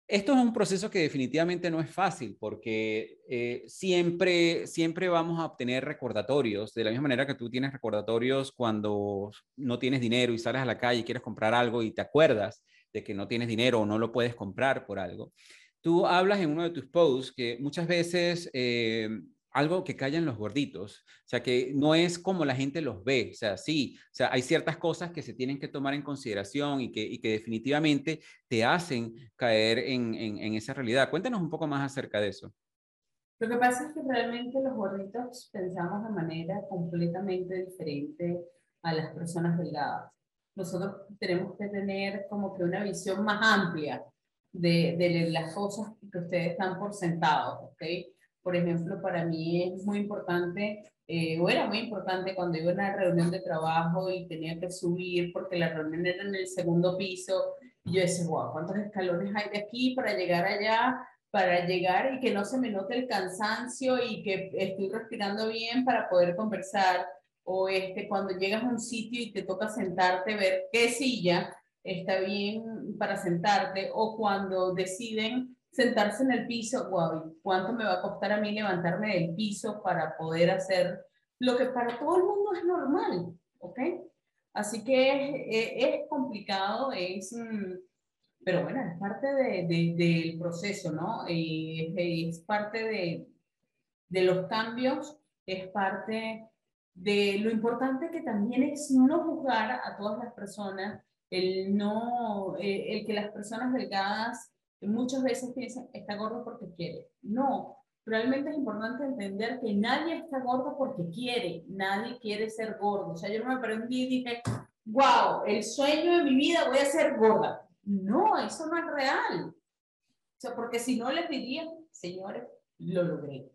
Esto es un proceso que definitivamente no es fácil porque eh, siempre, siempre vamos a obtener recordatorios, de la misma manera que tú tienes recordatorios cuando no tienes dinero y sales a la calle y quieres comprar algo y te acuerdas de que no tienes dinero o no lo puedes comprar por algo. Tú hablas en uno de tus posts que muchas veces eh, algo que callan los gorditos, o sea, que no es como la gente los ve, o sea, sí, o sea, hay ciertas cosas que se tienen que tomar en consideración y que, definitivamente te hacen caer en, en, esa realidad. Cuéntanos un poco más acerca de eso.
Lo que pasa es que realmente los gorditos pensamos de manera completamente diferente a las personas delgadas. Nosotros tenemos que tener como que una visión más amplia de, de las cosas que ustedes están por sentados, ¿ok? Por ejemplo, para mí es muy importante, eh, o era muy importante cuando iba a una reunión de trabajo y tenía que subir porque la reunión era en el segundo piso. Y yo decía, wow, ¿cuántos escalones hay de aquí para llegar allá? Para llegar y que no se me note el cansancio y que estoy respirando bien para poder conversar. O este, cuando llegas a un sitio y te toca sentarte, ver qué silla está bien para sentarte. O cuando deciden sentarse en el piso, wow, ¿cuánto me va a costar a mí levantarme del piso para poder hacer lo que para todo el mundo es normal? ¿Ok? Así que es, complicado, es, mm, pero bueno, es parte de, del proceso, ¿no? Es, es parte de, de los cambios, es parte de lo importante que también es no juzgar a todas las personas, el no, eh, el que las personas delgadas muchas veces piensan, está gordo porque quiere. No, realmente es importante entender que nadie está gordo porque quiere, nadie quiere ser gordo. O sea, yo me aprendí y dije, wow, el sueño de mi vida voy a ser gorda. No, eso no es real. O sea, porque si no les diría, señores, lo logré.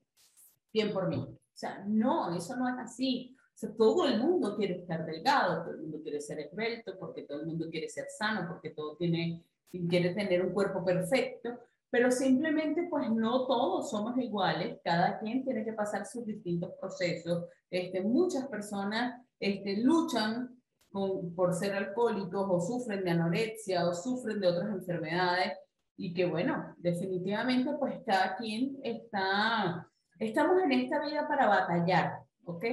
Bien por mí. O sea, no, eso no es así. O sea, todo el mundo quiere estar delgado, todo el mundo quiere ser esbelto, porque todo el mundo quiere ser sano, porque todo tiene quiere tener un cuerpo perfecto, pero simplemente pues no todos somos iguales, cada quien tiene que pasar sus distintos procesos. Este, muchas personas este, luchan por ser alcohólicos o sufren de anorexia o sufren de otras enfermedades y que bueno, definitivamente pues cada quien está, estamos en esta vida para batallar, ¿ok?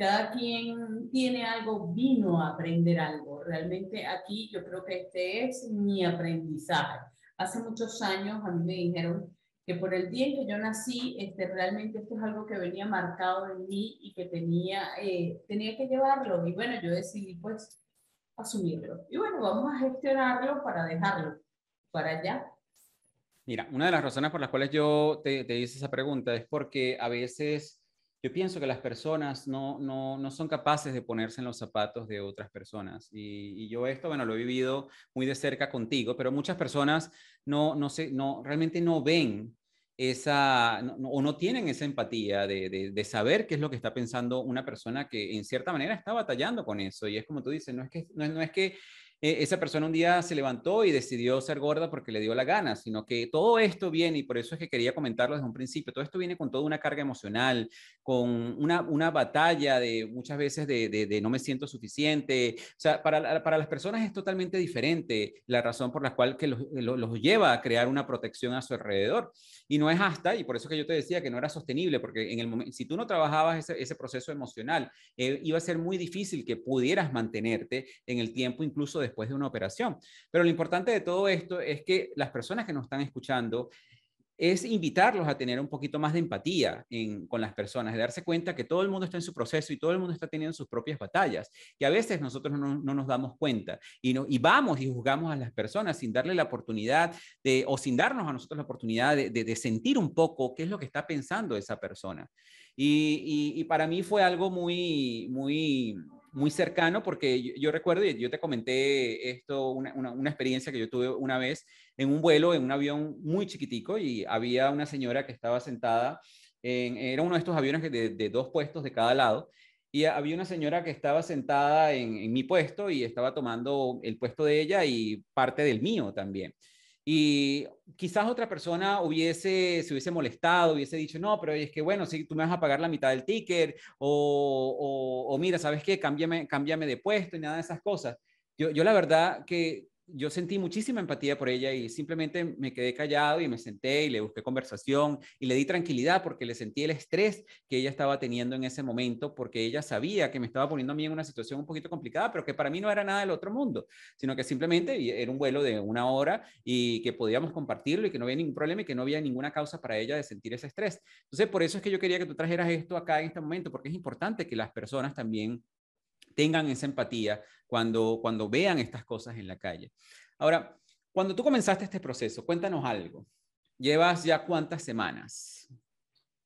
cada quien tiene algo, vino a aprender algo. Realmente aquí yo creo que este es mi aprendizaje. Hace muchos años a mí me dijeron que por el día en que yo nací, este, realmente esto es algo que venía marcado en mí y que tenía, eh, tenía que llevarlo. Y bueno, yo decidí pues asumirlo. Y bueno, vamos a gestionarlo para dejarlo para allá.
Mira, una de las razones por las cuales yo te, hice esa pregunta es porque a veces yo pienso que las personas no, no, no, son capaces de ponerse en los zapatos de otras personas. Y, yo esto, bueno, lo he vivido muy de cerca contigo, pero muchas personas no, no, sé, no realmente no ven esa, o no tienen esa empatía de, de, saber qué es lo que está pensando una persona que en cierta manera está batallando con eso. Y es como tú dices, no es que, no, no es que e, esa persona un día se levantó y decidió ser gorda porque le dio la gana, sino que todo esto viene, y por eso es que quería comentarlo desde un principio, todo esto viene con toda una carga emocional, con una, una batalla de muchas veces de, de, no me siento suficiente. O sea, para, para, las personas es totalmente diferente la razón por la cual que los, los, lleva a crear una protección a su alrededor. Y no es hasta, y por eso que yo te decía que no era sostenible, porque en el momento, si tú no trabajabas ese, ese proceso emocional, eh, iba a ser muy difícil que pudieras mantenerte en el tiempo incluso de después de una operación. Pero lo importante de todo esto es que las personas que nos están escuchando es invitarlos a tener un poquito más de empatía con las personas, de darse cuenta que todo el mundo está en su proceso y todo el mundo está teniendo sus propias batallas, que a veces nosotros no, nos damos cuenta y, no, y vamos y juzgamos a las personas sin darle la oportunidad de, o sin darnos a nosotros la oportunidad de, sentir un poco qué es lo que está pensando esa persona. Y, y, y para mí fue algo muy, muy, muy cercano porque yo, recuerdo, y yo te comenté esto, una, una, experiencia que yo tuve una vez en un vuelo, en un avión muy chiquitico y había una señora que estaba sentada, en, era uno de estos aviones de, de dos puestos de cada lado, y había una señora que estaba sentada en, en, mi puesto y estaba tomando el puesto de ella y parte del mío también. Y quizás otra persona hubiese, se hubiese molestado, hubiese dicho, no, pero es que bueno, si tú me vas a pagar la mitad del ticket, o, o, mira, ¿sabes qué? Cámbiame, cámbiame de puesto y nada de esas cosas. Yo, yo la verdad que yo sentí muchísima empatía por ella y simplemente me quedé callado y me senté y le busqué conversación y le di tranquilidad porque le sentí el estrés que ella estaba teniendo en ese momento porque ella sabía que me estaba poniendo a mí en una situación un poquito complicada, pero que para mí no era nada del otro mundo, sino que simplemente era un vuelo de una hora y que podíamos compartirlo y que no había ningún problema y que no había ninguna causa para ella de sentir ese estrés. Entonces, por eso es que yo quería que tú trajeras esto acá en este momento, porque es importante que las personas también tengan esa empatía cuando, cuando vean estas cosas en la calle. Ahora, cuando tú comenzaste este proceso, cuéntanos algo. ¿Llevas ya cuántas semanas?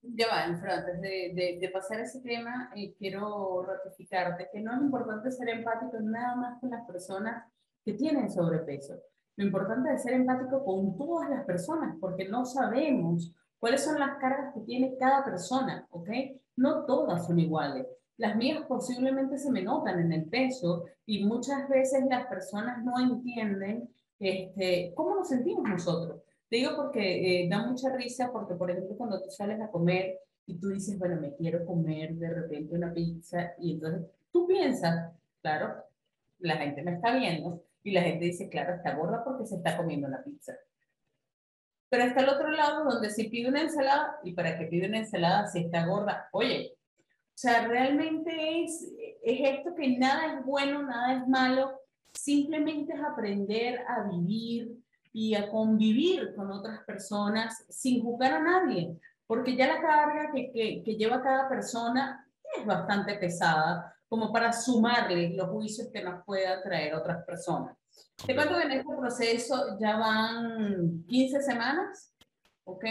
Ya va, antes de, de, pasar ese tema, eh, quiero ratificarte que no es importante ser empático nada más con las personas que tienen sobrepeso. Lo importante es ser empático con todas las personas, porque no sabemos cuáles son las cargas que tiene cada persona, ¿ok? No todas son iguales. Las mías posiblemente se me notan en el peso y muchas veces las personas no entienden este, cómo nos sentimos nosotros. Te digo porque eh, da mucha risa, porque por ejemplo cuando tú sales a comer y tú dices, bueno, me quiero comer de repente una pizza y entonces tú piensas, claro, la gente me está viendo y la gente dice, claro, está gorda porque se está comiendo una pizza. Pero está el otro lado donde si pide una ensalada, ¿y para qué pide una ensalada si está gorda? Oye, o sea, realmente es, es esto que nada es bueno, nada es malo, simplemente es aprender a vivir y a convivir con otras personas sin juzgar a nadie, porque ya la carga que, que, que lleva cada persona es bastante pesada como para sumarle los juicios que nos pueda traer otras personas. Te cuento que en este proceso ya van 15 semanas, ¿ok?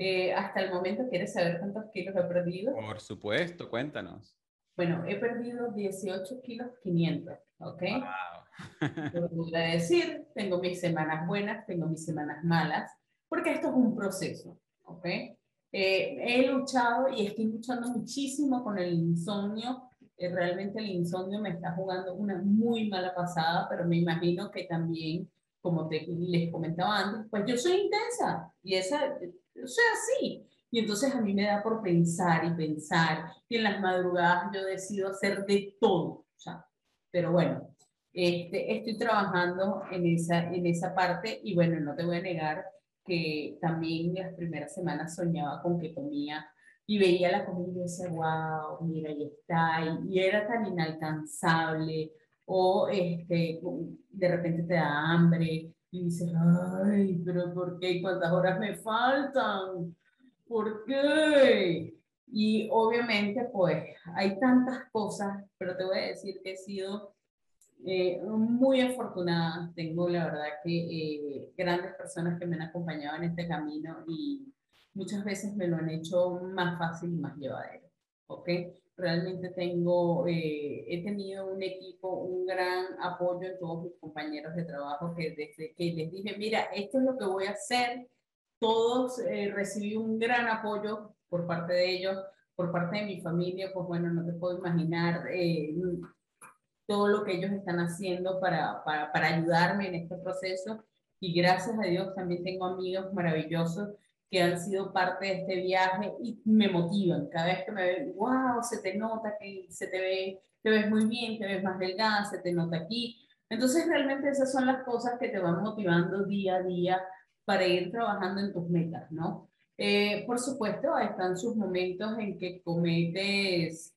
Eh, hasta el momento, ¿quieres saber cuántos kilos he perdido?
Por supuesto, cuéntanos.
Bueno, he perdido 18 kilos 500, ¿ok? Wow. voy a decir, tengo mis semanas buenas, tengo mis semanas malas, porque esto es un proceso, ¿ok? Eh, he luchado y estoy luchando muchísimo con el insomnio. Eh, realmente el insomnio me está jugando una muy mala pasada, pero me imagino que también, como te, les comentaba antes, pues yo soy intensa y esa yo soy así. Y entonces a mí me da por pensar y pensar, y en las madrugadas yo decido hacer de todo. Sea, pero bueno, este, estoy trabajando en esa, en esa parte y bueno, no te voy a negar que también las primeras semanas soñaba con que comía y veía la comida y decía, wow, mira, ahí está, y, y era tan inalcanzable, o este, de repente te da hambre, y dices, ay, pero ¿por qué? ¿Cuántas horas me faltan? ¿Por qué? Y obviamente, pues, hay tantas cosas, pero te voy a decir que he sido eh, muy afortunada. Tengo, la verdad, que eh, grandes personas que me han acompañado en este camino y muchas veces me lo han hecho más fácil y más llevadero. ¿Ok? Realmente tengo, eh, he tenido un equipo, un gran apoyo en todos mis compañeros de trabajo que desde que les dije, mira, esto es lo que voy a hacer, todos eh, recibí un gran apoyo por parte de ellos, por parte de mi familia, pues bueno, no te puedo imaginar eh, todo lo que ellos están haciendo para, para, para ayudarme en este proceso. Y gracias a Dios también tengo amigos maravillosos que han sido parte de este viaje y me motivan. Cada vez que me ven, wow, se te nota que se te ve, te ves muy bien, te ves más delgada, se te nota aquí. Entonces realmente esas son las cosas que te van motivando día a día para ir trabajando en tus metas, ¿no? Eh, por supuesto, están sus momentos en que cometes,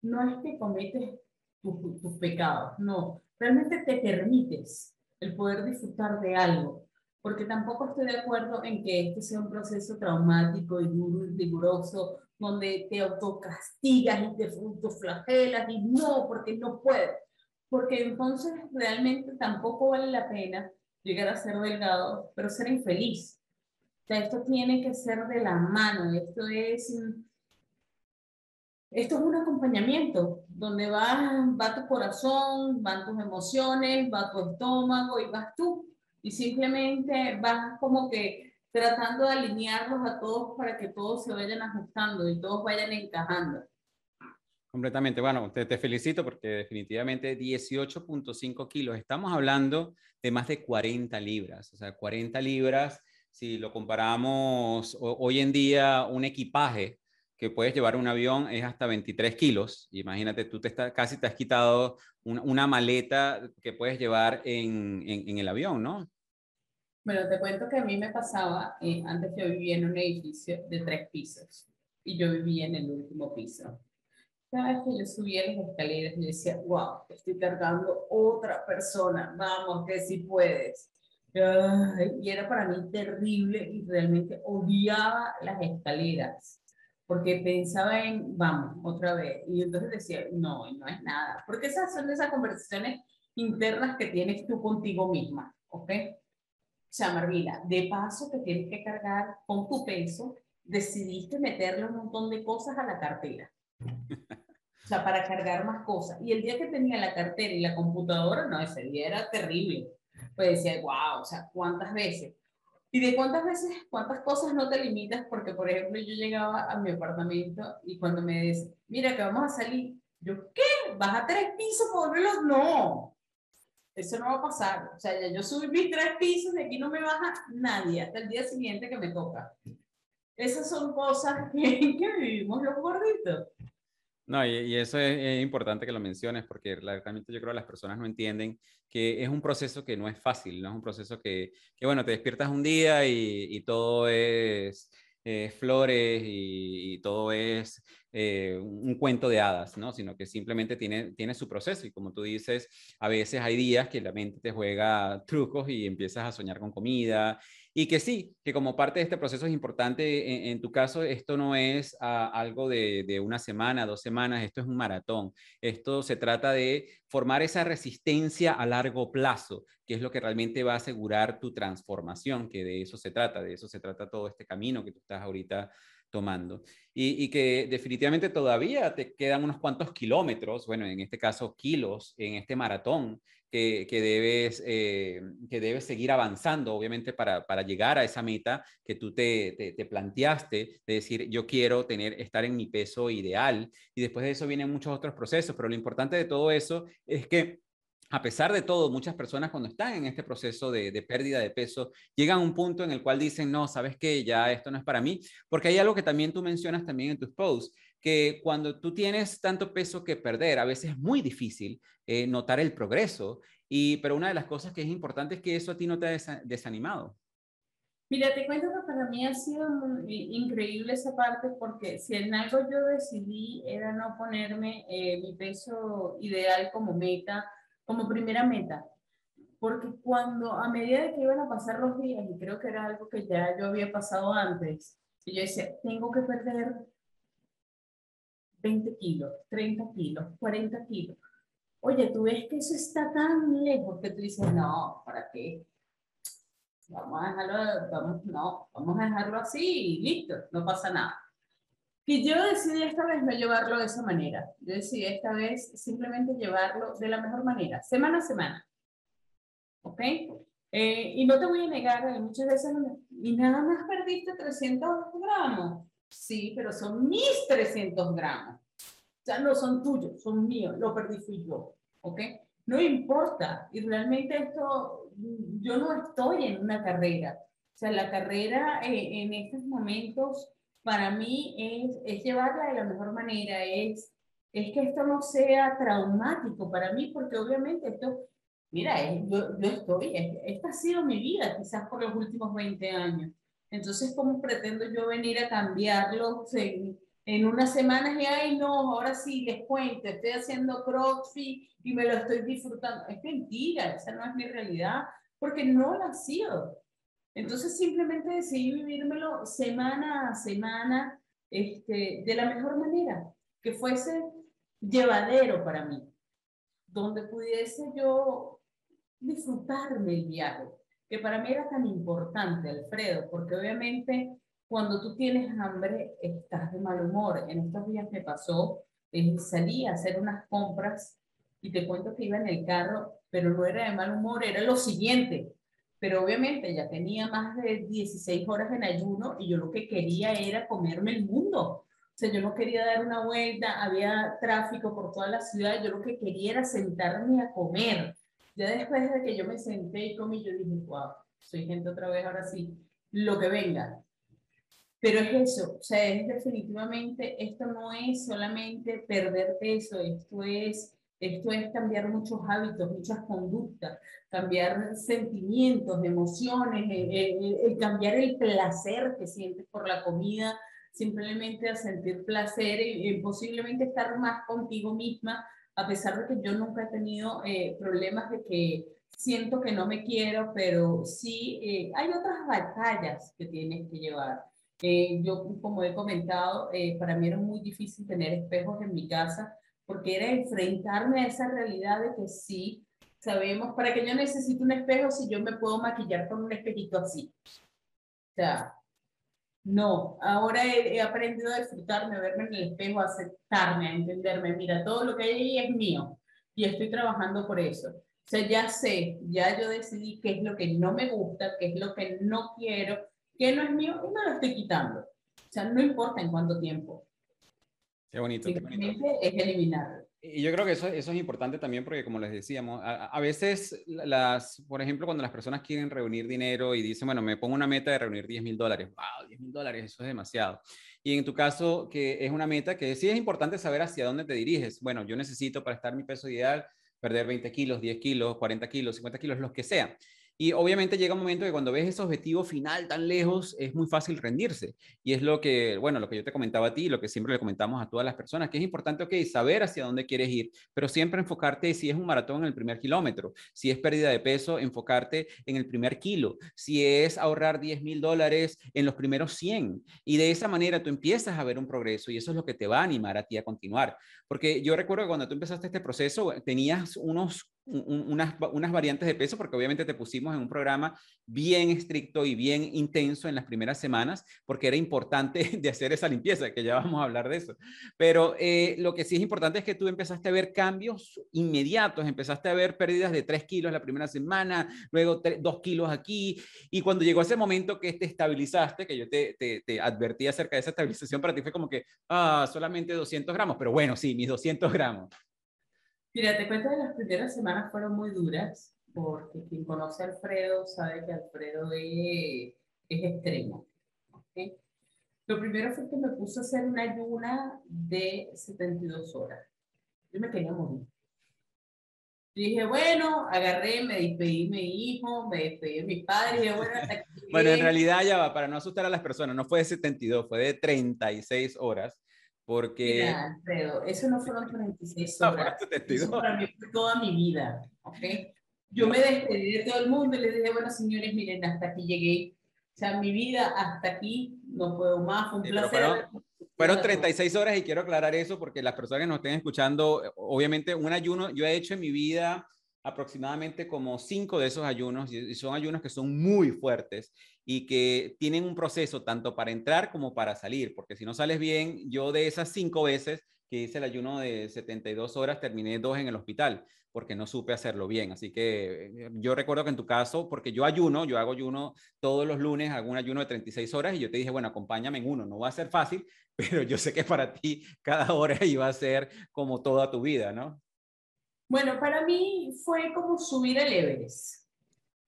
no es que cometes tus, tus pecados, no, realmente te permites el poder disfrutar de algo porque tampoco estoy de acuerdo en que este sea un proceso traumático y duro y riguroso, donde te autocastigas y te flagelas y no, porque no puedo. Porque entonces realmente tampoco vale la pena llegar a ser delgado, pero ser infeliz. O sea, esto tiene que ser de la mano, esto es, esto es un acompañamiento, donde va, va tu corazón, van tus emociones, va tu estómago y vas tú y simplemente vas como que tratando de alinearlos a todos para que todos se vayan ajustando y todos vayan encajando.
Completamente. Bueno, te, te felicito porque definitivamente 18.5 kilos. Estamos hablando de más de 40 libras. O sea, 40 libras, si lo comparamos hoy en día, un equipaje que puedes llevar un avión es hasta 23 kilos. Imagínate, tú te está, casi te has quitado una, maleta que puedes llevar en, en, el avión, ¿no?
Bueno, te cuento que a mí me pasaba, eh, antes yo vivía en un edificio de tres pisos y yo vivía en el último piso. Cada vez que yo subía las escaleras, yo decía, wow, estoy cargando otra persona, vamos, que si puedes. Y era para mí terrible y realmente odiaba las escaleras porque pensaba en, vamos, otra vez. Y entonces decía, no, no es nada. Porque esas son esas conversaciones internas que tienes tú contigo misma, ¿ok? O sea, Marvila, de paso que tienes que cargar con tu peso, decidiste meterle un montón de cosas a la cartera. O sea, para cargar más cosas. Y el día que tenía la cartera y la computadora, no, ese día era terrible. Pues decía, wow, o sea, ¿cuántas veces? Y de cuántas veces, cuántas cosas no te limitas, porque por ejemplo yo llegaba a mi apartamento y cuando me dice, mira que vamos a salir, yo, ¿qué? ¿Vas a tres pisos por verlos? No, eso no va a pasar. O sea, ya yo subí mis tres pisos, de aquí no me baja nadie hasta el día siguiente que me toca. Esas son cosas <laughs> que, que vivimos los gorditos.
No, y, eso es, importante que lo menciones porque realmente yo creo que las personas no entienden que es un proceso que no es fácil, no es un proceso que, que bueno, te despiertas un día y, todo es flores y, todo es eh, un cuento de hadas, ¿no? Sino que simplemente tiene, tiene su proceso y como tú dices, a veces hay días que la mente te juega trucos y empiezas a soñar con comida y que sí, que como parte de este proceso es importante, en, tu caso, esto no es ah, algo de, una semana, dos semanas, esto es un maratón. Esto se trata de formar esa resistencia a largo plazo, que es lo que realmente va a asegurar tu transformación, que de eso se trata, de eso se trata todo este camino que tú estás ahorita tomando. Y, que definitivamente todavía te quedan unos cuantos kilómetros, bueno, en este caso kilos, en este maratón que, debes, eh, que debes seguir avanzando, obviamente, para, para, llegar a esa meta que tú te, te, planteaste, de decir, yo quiero tener, estar en mi peso ideal. Y después de eso vienen muchos otros procesos, pero lo importante de todo eso es que a pesar de todo, muchas personas cuando están en este proceso de, de, pérdida de peso, llegan a un punto en el cual dicen, no, sabes que ya esto no es para mí, porque hay algo que también tú mencionas también en tus posts, que cuando tú tienes tanto peso que perder, a veces es muy difícil eh, notar el progreso, y, pero una de las cosas que es importante es que eso a ti no te ha desanimado.
Mira, te cuento que para mí ha sido increíble esa parte porque si en algo yo decidí era no ponerme eh, mi peso ideal como meta, como primera meta. Porque cuando a medida de que iban a pasar los días, y creo que era algo que ya yo había pasado antes, y yo decía, tengo que perder 20 kilos, 30 kilos, 40 kilos. Oye, tú ves que eso está tan lejos que tú dices, no, ¿para qué? Vamos a dejarlo, vamos, no, vamos a dejarlo así y listo, no pasa nada. Y yo decidí esta vez no llevarlo de esa manera. Yo decidí esta vez simplemente llevarlo de la mejor manera, semana a semana. ¿Ok? Eh, y no te voy a negar, muchas veces, y nada más perdiste 300 gramos. Sí, pero son mis 300 gramos. Sea, no son tuyos, son míos, lo perdí fui yo. ¿Ok? No importa. Y realmente esto, yo no estoy en una carrera. O sea, la carrera eh, en estos momentos para mí es, es llevarla de la mejor manera, es, es que esto no sea traumático para mí, porque obviamente esto, mira, yo, yo estoy, esta ha sido mi vida quizás por los últimos 20 años. Entonces, ¿cómo pretendo yo venir a cambiarlo en, en unas semanas y, ay, no, ahora sí, les cuento, estoy haciendo CrossFit y me lo estoy disfrutando? Es mentira, esa no es mi realidad, porque no lo ha sido. Entonces simplemente decidí vivírmelo semana a semana este, de la mejor manera, que fuese llevadero para mí, donde pudiese yo disfrutarme el viaje, que para mí era tan importante, Alfredo, porque obviamente cuando tú tienes hambre estás de mal humor. En estos días me pasó, eh, salí a hacer unas compras y te cuento que iba en el carro, pero no era de mal humor, era lo siguiente, pero obviamente ya tenía más de 16 horas en ayuno y yo lo que quería era comerme el mundo. O sea, yo no quería dar una vuelta, había tráfico por toda la ciudad, yo lo que quería era sentarme a comer. Ya después de que yo me senté y comí, yo dije, wow, soy gente otra vez, ahora sí, lo que venga. pero es eso, o sea, es definitivamente, esto no es solamente perder peso, esto es, esto es cambiar muchos hábitos, muchas conductas, cambiar sentimientos, emociones, el, cambiar el placer que sientes por la comida, simplemente a sentir placer y, posiblemente estar más contigo misma, a pesar de que yo nunca he tenido eh, problemas de que siento que no me quiero, pero sí eh, hay otras batallas que tienes que llevar. Eh, yo, como he comentado, eh, para mí era muy difícil tener espejos en mi casa porque era enfrentarme a esa realidad de que sí, sabemos, para que yo necesite un espejo si yo me puedo maquillar con un espejito así. O sea, no, ahora he, he, aprendido a disfrutarme, a verme en el espejo, a aceptarme, a entenderme. Mira, todo lo que hay ahí es mío y estoy trabajando por eso. O sea, ya sé, ya yo decidí qué es lo que no me gusta, qué es lo que no quiero que no es mío y me lo estoy quitando. O sea, no importa en cuánto tiempo.
Qué bonito.
Qué bonito. es eliminarlo.
Y yo creo que eso, eso es importante también porque, como les decíamos, a, a, veces, las, por ejemplo, cuando las personas quieren reunir dinero y dicen, bueno, me pongo una meta de reunir 10 mil dólares, wow, 10 mil dólares, eso es demasiado. Y en tu caso, que es una meta que sí es importante saber hacia dónde te diriges. Bueno, yo necesito para estar mi peso ideal perder 20 kilos, 10 kilos, 40 kilos, 50 kilos, los que sea. Y obviamente llega un momento que cuando ves ese objetivo final tan lejos, es muy fácil rendirse. Y es lo que, bueno, lo que yo te comentaba a ti, lo que siempre le comentamos a todas las personas, que es importante, ok, saber hacia dónde quieres ir, pero siempre enfocarte si es un maratón en el primer kilómetro, si es pérdida de peso, enfocarte en el primer kilo, si es ahorrar 10 mil dólares en los primeros 100. Y de esa manera tú empiezas a ver un progreso y eso es lo que te va a animar a ti a continuar. Porque yo recuerdo que cuando tú empezaste este proceso, tenías unos unas, unas variantes de peso, porque obviamente te pusimos en un programa bien estricto y bien intenso en las primeras semanas, porque era importante <laughs> de hacer esa limpieza, que ya vamos a hablar de eso. Pero eh, lo que sí es importante es que tú empezaste a ver cambios inmediatos, empezaste a ver pérdidas de 3 kilos la primera semana, luego 2 kilos aquí, y cuando llegó ese momento que te estabilizaste, que yo te, te, te advertí acerca de esa estabilización, para ti fue como que, ah, solamente 200 gramos, pero bueno, sí, mis 200 gramos.
Mira, te cuento que las primeras semanas fueron muy duras, porque quien conoce a Alfredo sabe que Alfredo es, es extremo. ¿okay? Lo primero fue que me puso a hacer una ayuna de 72 horas. Yo me quería morir. dije, bueno, agarré, me despedí de mi hijo, me despedí de mi padre. Dije, bueno, <laughs>
bueno, en realidad ya va, para no asustar a las personas, no fue de 72, fue de 36 horas porque...
Mira, Alfredo, eso no fueron 36 horas. No, eso para mí fue toda mi vida, ¿ok? Yo me despedí de todo el mundo y les dije, bueno, señores, miren, hasta aquí llegué. O sea, mi vida hasta aquí, no puedo más, fue un placer.
Fueron, fueron 36 horas y quiero aclarar eso porque las personas que nos estén escuchando, obviamente un ayuno, yo he hecho en mi vida aproximadamente como cinco de esos ayunos y son ayunos que son muy fuertes y que tienen un proceso tanto para entrar como para salir, porque si no sales bien, yo de esas cinco veces que hice el ayuno de 72 horas, terminé dos en el hospital porque no supe hacerlo bien. Así que eh, yo recuerdo que en tu caso, porque yo ayuno, yo hago ayuno todos los lunes, hago un ayuno de 36 horas y yo te dije, bueno, acompáñame en uno. No va a ser fácil, <laughs> pero yo sé que para ti cada hora <laughs> iba a ser como toda tu vida, ¿no?
Bueno, para mí fue como subir el Everest.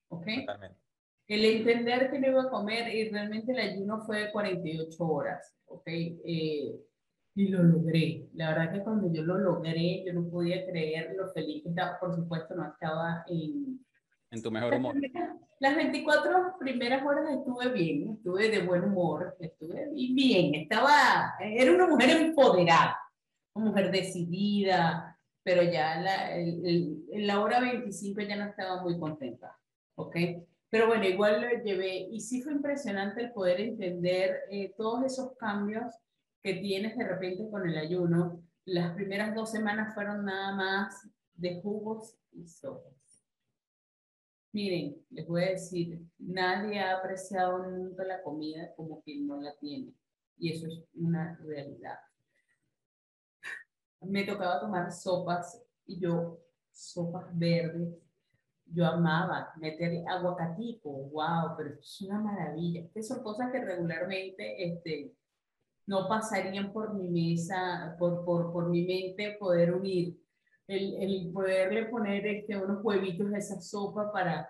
¿Ok? Totalmente. El entender que no iba a comer y realmente el ayuno fue de 48 horas. ¿Ok? Eh, y lo logré. La verdad que cuando yo lo logré, yo no podía creer lo feliz que estaba. Por supuesto, no estaba en...
En tu mejor humor.
Las 24 primeras horas estuve bien, estuve de buen humor, estuve bien, estaba, era una mujer empoderada, una mujer decidida, pero ya la, en la hora 25 ya no estaba muy contenta, ¿ok? Pero bueno, igual lo llevé y sí fue impresionante el poder entender eh, todos esos cambios que tienes de repente con el ayuno. Las primeras dos semanas fueron nada más de jugos y sopas. Miren, les voy a decir, nadie ha apreciado nunca la comida como quien no la tiene. Y eso es una realidad me tocaba tomar sopas y yo, sopas verdes, yo amaba meter aguacatico, wow, pero es una maravilla. Estas son cosas que regularmente este, no pasarían por mi mesa, por, por, por mi mente poder unir. El, el poderle poner este, unos huevitos a esa sopa para,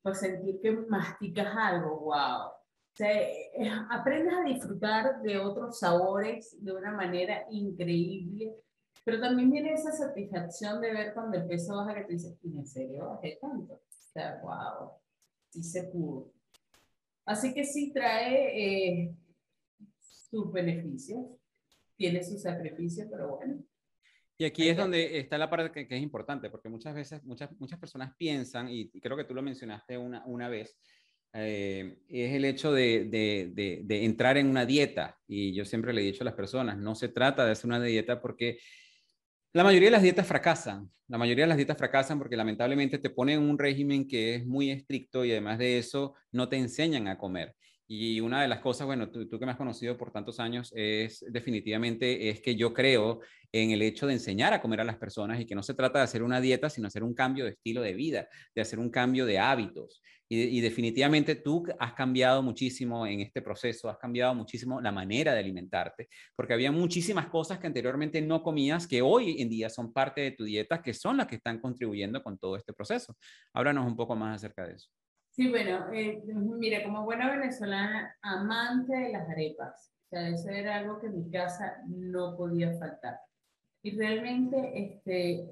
para sentir que masticas algo, wow. Se, aprendes a disfrutar de otros sabores de una manera increíble, pero también viene esa satisfacción de ver cuando el peso baja que te dices, ¿en serio bajé tanto? O sea, wow, sí se pudo. Así que sí trae eh, sus beneficios, tiene sus sacrificios, pero bueno.
Y aquí es donde está la parte que, es importante, porque muchas veces, muchas, muchas personas piensan, y, creo que tú lo mencionaste una, una vez, eh, es el hecho de, de, de, entrar en una dieta. Y yo siempre le he dicho a las personas, no se trata de hacer una dieta porque la mayoría de las dietas fracasan. La mayoría de las dietas fracasan porque lamentablemente te ponen un régimen que es muy estricto y además de eso no te enseñan a comer. Y una de las cosas, bueno, tú, que me has conocido por tantos años, es definitivamente es que yo creo en el hecho de enseñar a comer a las personas y que no se trata de hacer una dieta, sino hacer un cambio de estilo de vida, de hacer un cambio de hábitos. Y, definitivamente tú has cambiado muchísimo en este proceso, has cambiado muchísimo la manera de alimentarte, porque había muchísimas cosas que anteriormente no comías que hoy en día son parte de tu dieta, que son las que están contribuyendo con todo este proceso. Háblanos un poco más acerca de eso.
Sí, bueno, eh, mira, como buena venezolana, amante de las arepas. O sea, eso era algo que mi casa no podía faltar. Y realmente este,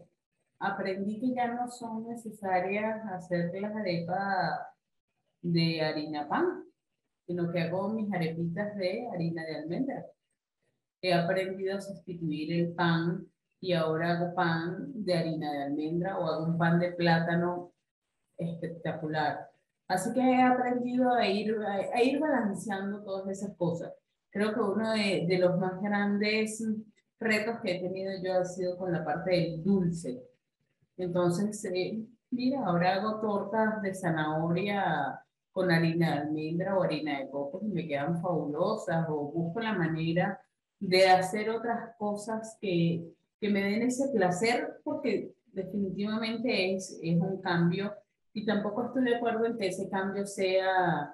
aprendí que ya no son necesarias hacer las arepas de harina pan, sino que hago mis arepitas de harina de almendra. He aprendido a sustituir el pan y ahora hago pan de harina de almendra o hago un pan de plátano espectacular. Así que he aprendido a ir, a, ir balanceando todas esas cosas. Creo que uno de, de, los más grandes retos que he tenido yo ha sido con la parte del dulce. Entonces, eh, mira, ahora hago tortas de zanahoria con harina de almendra o harina de coco y me quedan fabulosas o busco la manera de hacer otras cosas que, que me den ese placer porque definitivamente es, es un cambio y tampoco estoy de acuerdo en que ese cambio sea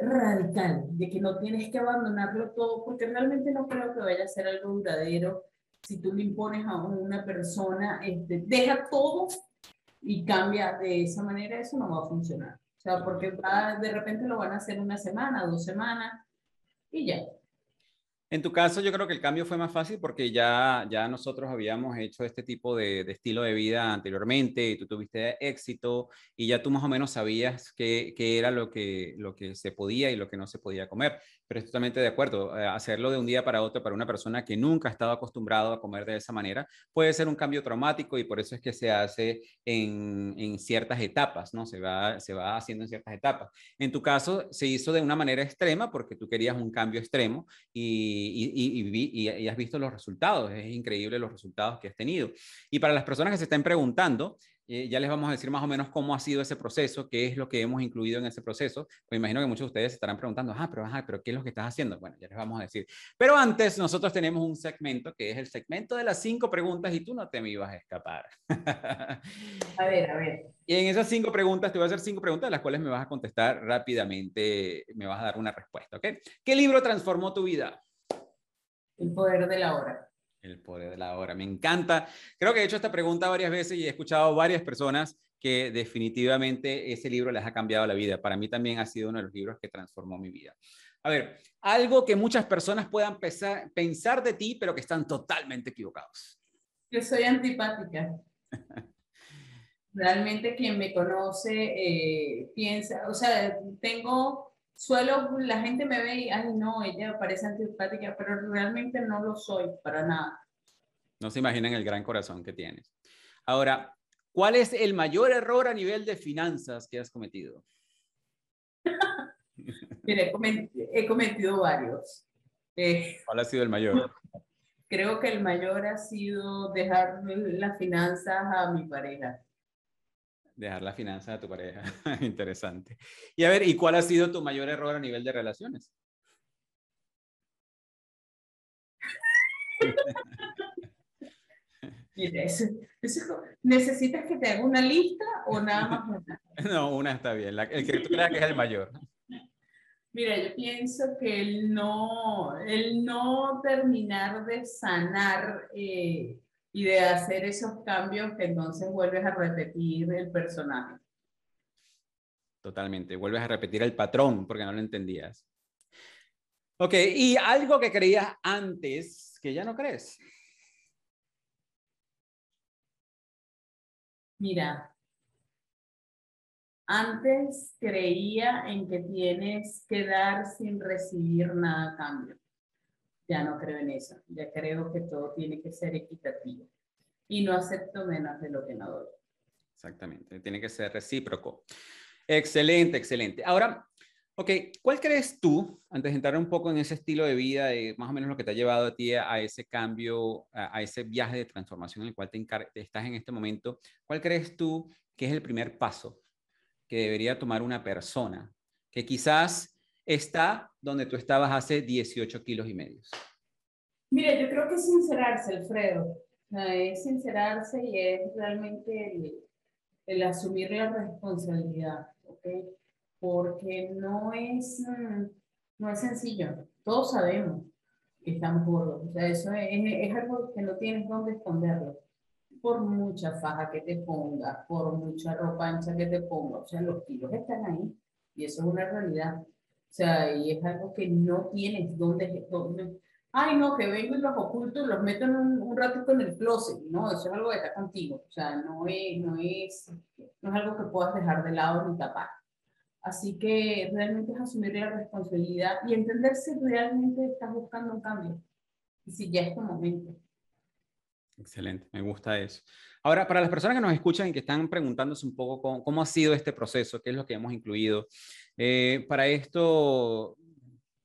radical, de que no tienes que abandonarlo todo, porque realmente no creo que vaya a ser algo duradero. Si tú le impones a una persona, este, deja todo y cambia de esa manera, eso no va a funcionar. O sea, porque va, de repente lo van a hacer una semana, dos semanas y ya.
En tu caso, yo creo que el cambio fue más fácil porque ya, ya nosotros habíamos hecho este tipo de, estilo de vida anteriormente y tú tuviste éxito y ya tú más o menos sabías qué, qué, era lo que, lo que se podía y lo que no se podía comer. Pero estoy totalmente de acuerdo. Eh, hacerlo de un día para otro para una persona que nunca ha estado acostumbrado a comer de esa manera puede ser un cambio traumático y por eso es que se hace en, en ciertas etapas, ¿no? Se va, se va haciendo en ciertas etapas. En tu caso, se hizo de una manera extrema porque tú querías un cambio extremo y, y, y, has visto los resultados. Es increíble los resultados que has tenido. Y para las personas que se estén preguntando, eh, ya les vamos a decir más o menos cómo ha sido ese proceso, qué es lo que hemos incluido en ese proceso. Pues imagino que muchos de ustedes estarán preguntando, ah, pero, ajá, pero ¿qué es lo que estás haciendo? Bueno, ya les vamos a decir. Pero antes, nosotros tenemos un segmento que es el segmento de las cinco preguntas y tú no te me ibas a escapar.
a ver, a ver.
Y en esas cinco preguntas, te voy a hacer cinco preguntas, las cuales me vas a contestar rápidamente, me vas a dar una respuesta, ¿ok? ¿Qué libro transformó tu vida?
El poder de la hora.
El poder de la hora. Me encanta. Creo que he hecho esta pregunta varias veces y he escuchado varias personas que definitivamente ese libro les ha cambiado la vida. Para mí también ha sido uno de los libros que transformó mi vida. A ver, algo que muchas personas puedan pensar, pensar de ti, pero que están totalmente equivocados.
Yo soy antipática. <laughs> Realmente quien me conoce eh, piensa, o sea, tengo suelo, la gente me ve y, ay, no, ella parece antipática, pero realmente no lo soy para nada.
No se imaginan el gran corazón que tienes. Ahora, ¿cuál es el mayor error a nivel de finanzas que has cometido? <laughs>
He cometido varios.
Eh, ¿Cuál ha sido el mayor?
Creo que el mayor ha sido dejar las finanzas a mi pareja.
Dejar la finanza a tu pareja. <laughs> Interesante. Y a ver, ¿y cuál ha sido tu mayor error a nivel de relaciones? <laughs>
¿necesitas que te haga una lista o nada más una? <laughs>
No, una está bien, el que tú creas que es el mayor.
Mira, yo pienso que el no, el no terminar de sanar eh, y de hacer esos cambios que entonces vuelves a repetir el personaje.
totalmente. Vuelves a repetir el patrón porque no lo entendías. Ok, y algo que creías antes que ya no crees.
Mira, antes creía en que tienes que dar sin recibir nada a cambio. Ya no creo en eso. Ya creo que todo tiene que ser equitativo. Y no acepto menos de lo que no doy.
Exactamente. Tiene que ser recíproco. Excelente, excelente. Ahora, ok, ¿cuál crees tú, antes de entrar un poco en ese estilo de vida, de más o menos lo que te ha llevado a ti a ese cambio, a, ese viaje de transformación en el cual te, estás en este momento, ¿cuál crees tú que es el primer paso que debería tomar una persona que quizás está donde tú estabas hace 18 kilos y medio?
Mira, yo creo que es sincerarse, Alfredo. Es sincerarse y es realmente el, el asumir la responsabilidad. Porque no es, mm, no es sencillo. Todos sabemos que estamos gordos. O sea, eso es, es, algo que no tienes dónde esconderlo. Por mucha faja que te pongas, por mucha ropa ancha que te pongas, o sea, los kilos están ahí y eso es una realidad. Sea, y es algo que no tienes dónde, dónde ay, no, que vengo y los oculto y los meto en un, un ratito en el closet. No, eso es algo que está contigo. O sea, no es, no es, no es algo que puedas dejar de lado ni tapar. Así que realmente es asumir la responsabilidad y entender si realmente estás buscando un cambio y si ya es tu momento.
Excelente, me gusta eso. Ahora, para las personas que nos escuchan y que están preguntándose un poco cómo, ha sido este proceso, qué es lo que hemos incluido, eh, para esto,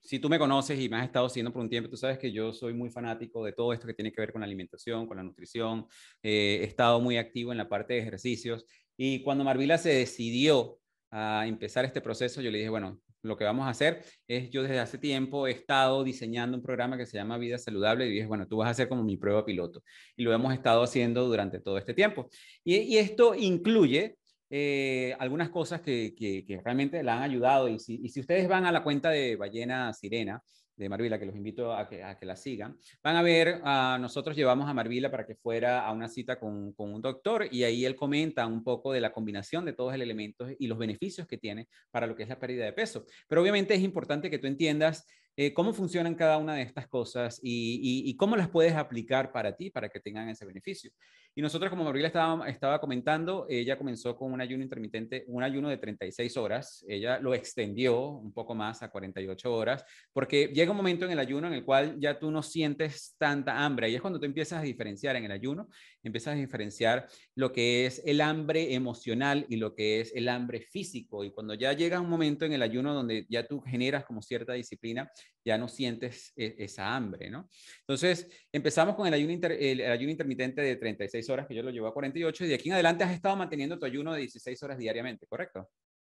si tú me conoces y me has estado siguiendo por un tiempo, tú sabes que yo soy muy fanático de todo esto que tiene que ver con la alimentación, con la nutrición. Eh, he estado muy activo en la parte de ejercicios y cuando Marvila se decidió a empezar este proceso, yo le dije, bueno, lo que vamos a hacer es, yo desde hace tiempo he estado diseñando un programa que se llama Vida Saludable y dije, bueno, tú vas a ser como mi prueba piloto. Y lo hemos estado haciendo durante todo este tiempo. Y, esto incluye eh, algunas cosas que, realmente la han ayudado. Y si, ustedes van a la cuenta de Ballena Sirena, de Marvila, que los invito a que, la sigan. Van a ver, uh, nosotros llevamos a Marvila para que fuera a una cita con, un doctor y ahí él comenta un poco de la combinación de todos los elementos y los beneficios que tiene para lo que es la pérdida de peso. Pero obviamente es importante que tú entiendas eh, cómo funcionan cada una de estas cosas y, cómo las puedes aplicar para ti, para que tengan ese beneficio. Y nosotros, como Gabriela estaba, estaba comentando, ella comenzó con un ayuno intermitente, un ayuno de 36 horas. Ella lo extendió un poco más a 48 horas, porque llega un momento en el ayuno en el cual ya tú no sientes tanta hambre. Y es cuando tú empiezas a diferenciar en el ayuno, empiezas a diferenciar lo que es el hambre emocional y lo que es el hambre físico. Y cuando ya llega un momento en el ayuno donde ya tú generas como cierta disciplina, ya no sientes e, esa hambre, ¿no? Entonces, empezamos con el ayuno, el, ayuno intermitente de 36 horas, que yo lo llevo a 48, y de aquí en adelante has estado manteniendo tu ayuno de 16 horas diariamente, ¿correcto?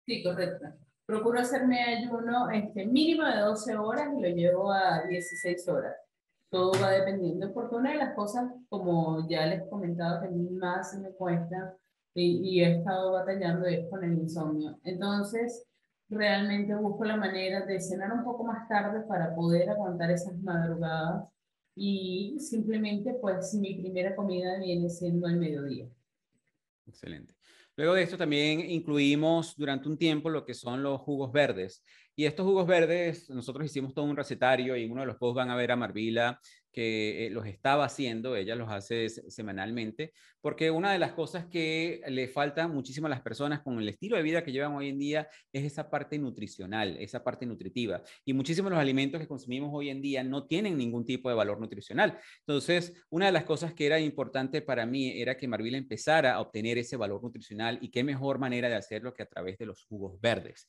Sí, correcto. Procuro hacerme ayuno este, mínimo de 12 horas y lo llevo a 16 horas. Todo va dependiendo, porque una de las cosas, como ya les he comentado, que más me cuesta y, y he estado batallando es con el insomnio. Entonces, realmente busco la manera de cenar un poco más tarde para poder aguantar esas madrugadas y simplemente pues mi primera comida viene siendo al mediodía.
Excelente. Luego de esto también incluimos durante un tiempo lo que son los jugos verdes. Y estos jugos verdes, nosotros hicimos todo un recetario y en uno de los posts van a ver a Marvila que eh, los estaba haciendo, ella los hace semanalmente, porque una de las cosas que le falta muchísimo a las personas con el estilo de vida que llevan hoy en día es esa parte nutricional, esa parte nutritiva. Y muchísimos de los alimentos que consumimos hoy en día no tienen ningún tipo de valor nutricional. Entonces, una de las cosas que era importante para mí era que Marvila empezara a obtener ese valor nutricional y qué mejor manera de hacerlo que a través de los jugos verdes.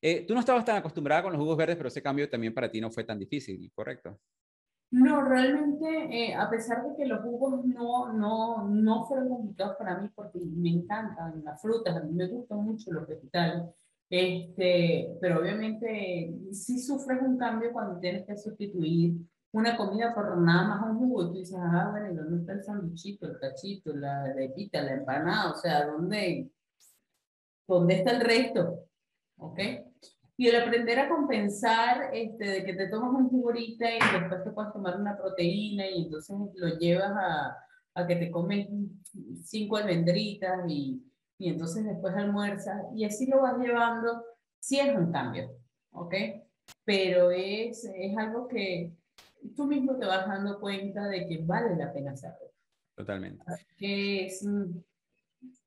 Eh, tú no estabas tan acostumbrada con los jugos verdes, pero ese cambio también para ti no fue tan difícil, ¿correcto?
No, realmente, eh, a pesar de que los jugos no, no, no fueron complicados para mí, porque me encantan las frutas, a mí me gustan mucho los vegetales, este, pero obviamente sí sufres un cambio cuando tienes que sustituir una comida por nada más un jugo tú dices, ah, bueno, ¿y dónde está el sanduchito, el cachito, la lepita, la empanada? O sea, ¿dónde, dónde está el resto? ¿Ok? Y el aprender a compensar, este, de que te tomas un jugo y después te puedes tomar una proteína y entonces lo llevas a, a que te comes cinco almendritas y, y entonces después almuerzas y así lo vas llevando, sí es un cambio, ¿ok? Pero es, es algo que tú mismo te vas dando cuenta de que vale la pena hacerlo.
Totalmente.
Que es,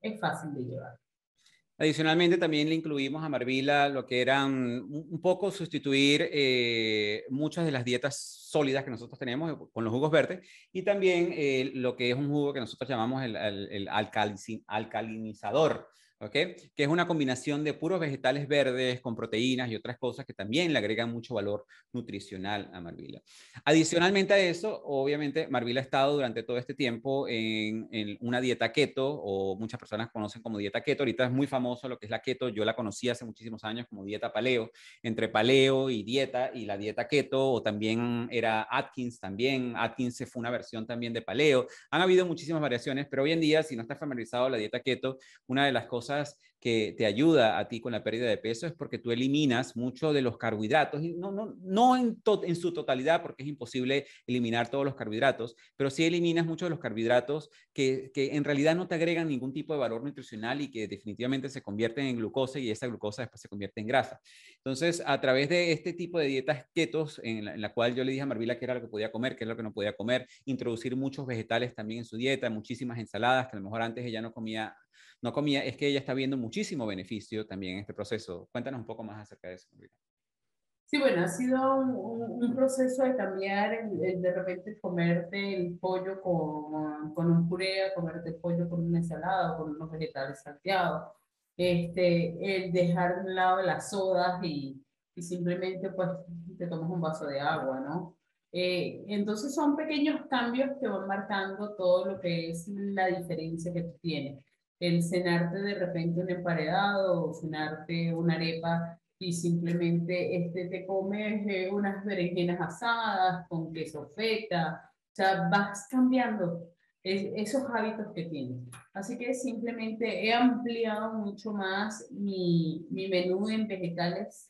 es fácil de llevar.
Adicionalmente, también le incluimos a Marvila lo que eran un poco sustituir eh, muchas de las dietas sólidas que nosotros tenemos con los jugos verdes y también eh, lo que es un jugo que nosotros llamamos el alcalinizador que es una combinación de puros vegetales verdes con proteínas y otras cosas que también le agregan mucho valor nutricional a Marvila. Adicionalmente a eso, obviamente, Marvila ha estado durante todo este tiempo en, una dieta keto, o muchas personas conocen como dieta keto. Ahorita es muy famoso lo que es la keto. Yo la conocí hace muchísimos años como dieta paleo, entre paleo y dieta, y la dieta keto, o también era Atkins también. Atkins fue una versión también de paleo. Han habido muchísimas variaciones, pero hoy en día, si no está familiarizado la dieta keto, una de las cosas que te ayuda a ti con la pérdida de peso es porque tú eliminas mucho de los carbohidratos, no, no, no en, en su totalidad porque es imposible eliminar todos los carbohidratos, pero sí eliminas muchos de los carbohidratos que, que, en realidad no te agregan ningún tipo de valor nutricional y que definitivamente se convierten en glucosa y esa glucosa después se convierte en grasa. Entonces, a través de este tipo de dietas ketos, en la, en la cual yo le dije a Marvila que era lo que podía comer, que era lo que no podía comer, introducir muchos vegetales también en su dieta, muchísimas ensaladas, que a lo mejor antes ella no comía no comía, es que ella está viendo muchísimo beneficio también en este proceso. Cuéntanos un poco más acerca de eso.
Sí, bueno, ha sido un, proceso de cambiar, el, de repente comerte el pollo con, con un puré, comerte el pollo con una ensalada, con unos vegetales salteados, este, el dejar de un lado las sodas y, y simplemente pues te tomas un vaso de agua, ¿no? Eh, entonces son pequeños cambios que van marcando todo lo que es la diferencia que tú tienes el cenarte de repente un emparedado o cenarte una arepa y simplemente este, te comes eh, unas berenjenas asadas con queso feta, o sea, vas cambiando esos hábitos que tienes. Así que simplemente he ampliado mucho más mi, mi menú en vegetales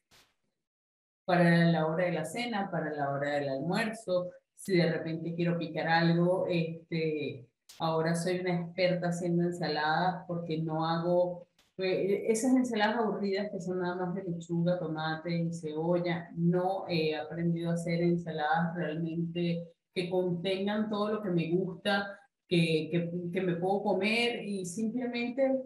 para la hora de la cena, para la hora del almuerzo, si de repente quiero picar algo, este, Ahora soy una experta haciendo ensaladas porque no hago eh, esas ensaladas aburridas que son nada más de lechuga, tomate y cebolla. No he aprendido a hacer ensaladas realmente que contengan todo lo que me gusta, que, que, que me puedo comer y simplemente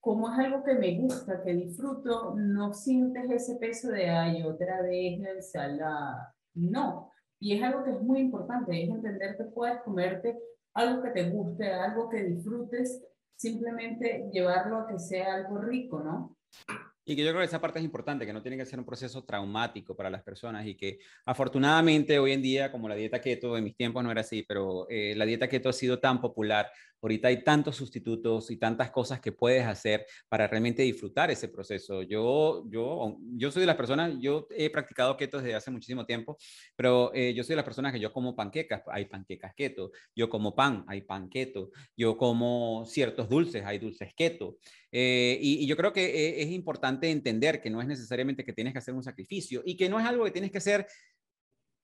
como es algo que me gusta, que disfruto, no sientes ese peso de, ay, otra vez la ensalada. No. Y es algo que es muy importante, es entender que puedes comerte algo que te guste, algo que disfrutes, simplemente llevarlo a que sea algo rico, ¿no?
Y que yo creo que esa parte es importante, que no tiene que ser un proceso traumático para las personas y que afortunadamente hoy en día, como la dieta keto, en mis tiempos no era así, pero eh, la dieta keto ha sido tan popular Ahorita hay tantos sustitutos y tantas cosas que puedes hacer para realmente disfrutar ese proceso. Yo, yo, yo soy de las personas, yo he practicado keto desde hace muchísimo tiempo, pero eh, yo soy de las personas que yo como panquecas, hay panquecas keto, yo como pan, hay pan keto, yo como ciertos dulces, hay dulces keto. Eh, y, y, yo creo que eh, es importante entender que no es necesariamente que tienes que hacer un sacrificio y que no es algo que tienes que hacer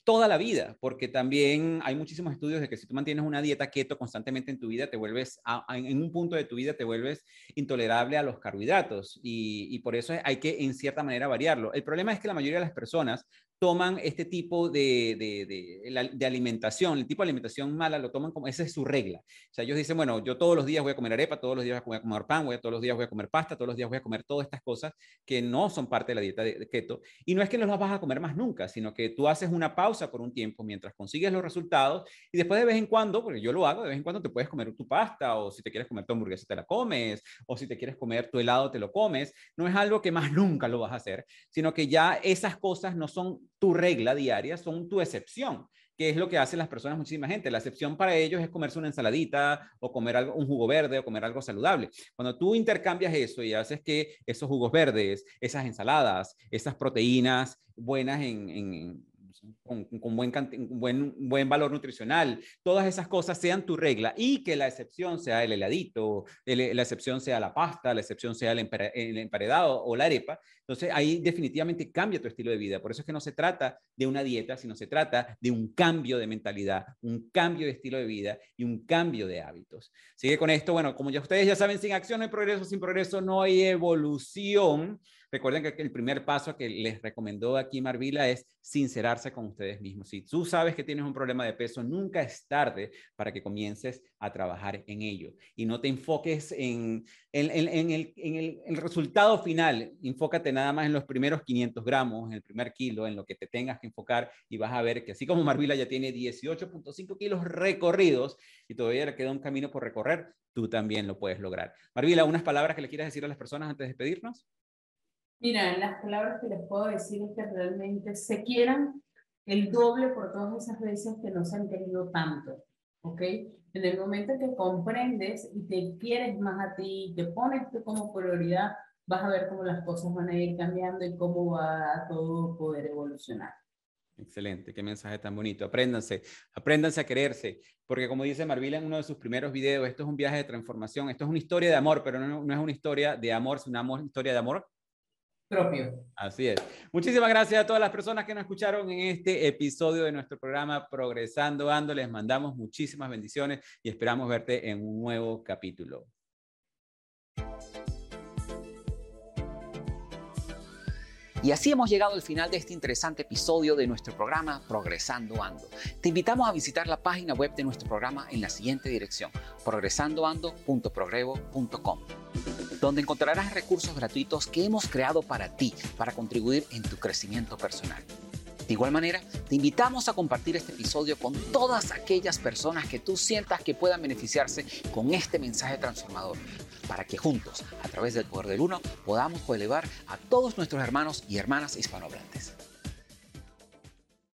toda la vida, porque también hay muchísimos estudios de que si tú mantienes una dieta keto constantemente en tu vida, te vuelves, en un punto de tu vida, te vuelves intolerable a los carbohidratos y, y, por eso hay que en cierta manera variarlo. El problema es que la mayoría de las personas toman este tipo de, de, de, alimentación, el tipo de alimentación mala lo toman como, esa es su regla. O sea, ellos dicen, bueno, yo todos los días voy a comer arepa, todos los días voy a comer pan, voy a, todos los días voy a comer pasta, todos los días voy a comer todas estas cosas que no son parte de la dieta de, keto. Y no es que no las vas a comer más nunca, sino que tú haces una pausa por un tiempo mientras consigues los resultados y después de vez en cuando, porque yo lo hago, de vez en cuando te puedes comer tu pasta o si te quieres comer tu hamburguesa te la comes o si te quieres comer tu helado te lo comes. No es algo que más nunca lo vas a hacer, sino que ya esas cosas no son tu regla diaria, son tu excepción, que es lo que hacen las personas, muchísima gente. La excepción para ellos es comerse una ensaladita o comer algo, un jugo verde o comer algo saludable. Cuando tú intercambias eso y haces que esos jugos verdes, esas ensaladas, esas proteínas buenas en, con, buen, buen, buen, valor nutricional, todas esas cosas sean tu regla y que la excepción sea el heladito, la excepción sea la pasta, la excepción sea el, el emparedado o la arepa, entonces ahí definitivamente cambia tu estilo de vida. Por eso es que no se trata de una dieta, sino se trata de un cambio de mentalidad, un cambio de estilo de vida y un cambio de hábitos. Sigue con esto, bueno, como ya ustedes ya saben, sin acción no hay progreso, sin progreso no hay evolución. Recuerden que el primer paso que les recomendó aquí Marvila es sincerarse con ustedes mismos. Si tú sabes que tienes un problema de peso, nunca es tarde para que comiences a trabajar en ello. Y no te enfoques en, el, resultado final. Enfócate nada más en los primeros 500 gramos, en el primer kilo, en lo que te tengas que enfocar y vas a ver que así como Marvila ya tiene 18.5 kilos recorridos y todavía le queda un camino por recorrer, tú también lo puedes lograr. Marvila, unas palabras que le quieras decir a las personas antes de despedirnos.
Mira, las palabras que les puedo decir es que realmente se quieran el doble por todas esas veces que no se han querido tanto, ¿ok? En el momento que comprendes y te quieres más a ti, te pones tú como prioridad, vas a ver cómo las cosas van a ir cambiando y cómo va a todo poder evolucionar.
Excelente, qué mensaje tan bonito. Apréndanse, apréndanse a quererse, porque como dice Marvila en uno de sus primeros videos, esto es un viaje de transformación, esto es una historia de amor, pero no, no es una historia de amor, es una historia de amor
propio.
Así es. Muchísimas gracias a todas las personas que nos escucharon en este episodio de nuestro programa Progresando Ando. Les mandamos muchísimas bendiciones y esperamos verte en un nuevo capítulo.
Y así hemos llegado al final de este interesante episodio de nuestro programa Progresando Ando. Te invitamos a visitar la página web de nuestro programa en la siguiente dirección, progresandoando.progrevo.com donde encontrarás recursos gratuitos que hemos creado para ti, para contribuir en tu crecimiento personal. De igual manera, te invitamos a compartir este episodio con todas aquellas personas que tú sientas que puedan beneficiarse con este mensaje transformador, para que juntos, a través del poder del uno, podamos elevar a todos nuestros hermanos y hermanas hispanohablantes.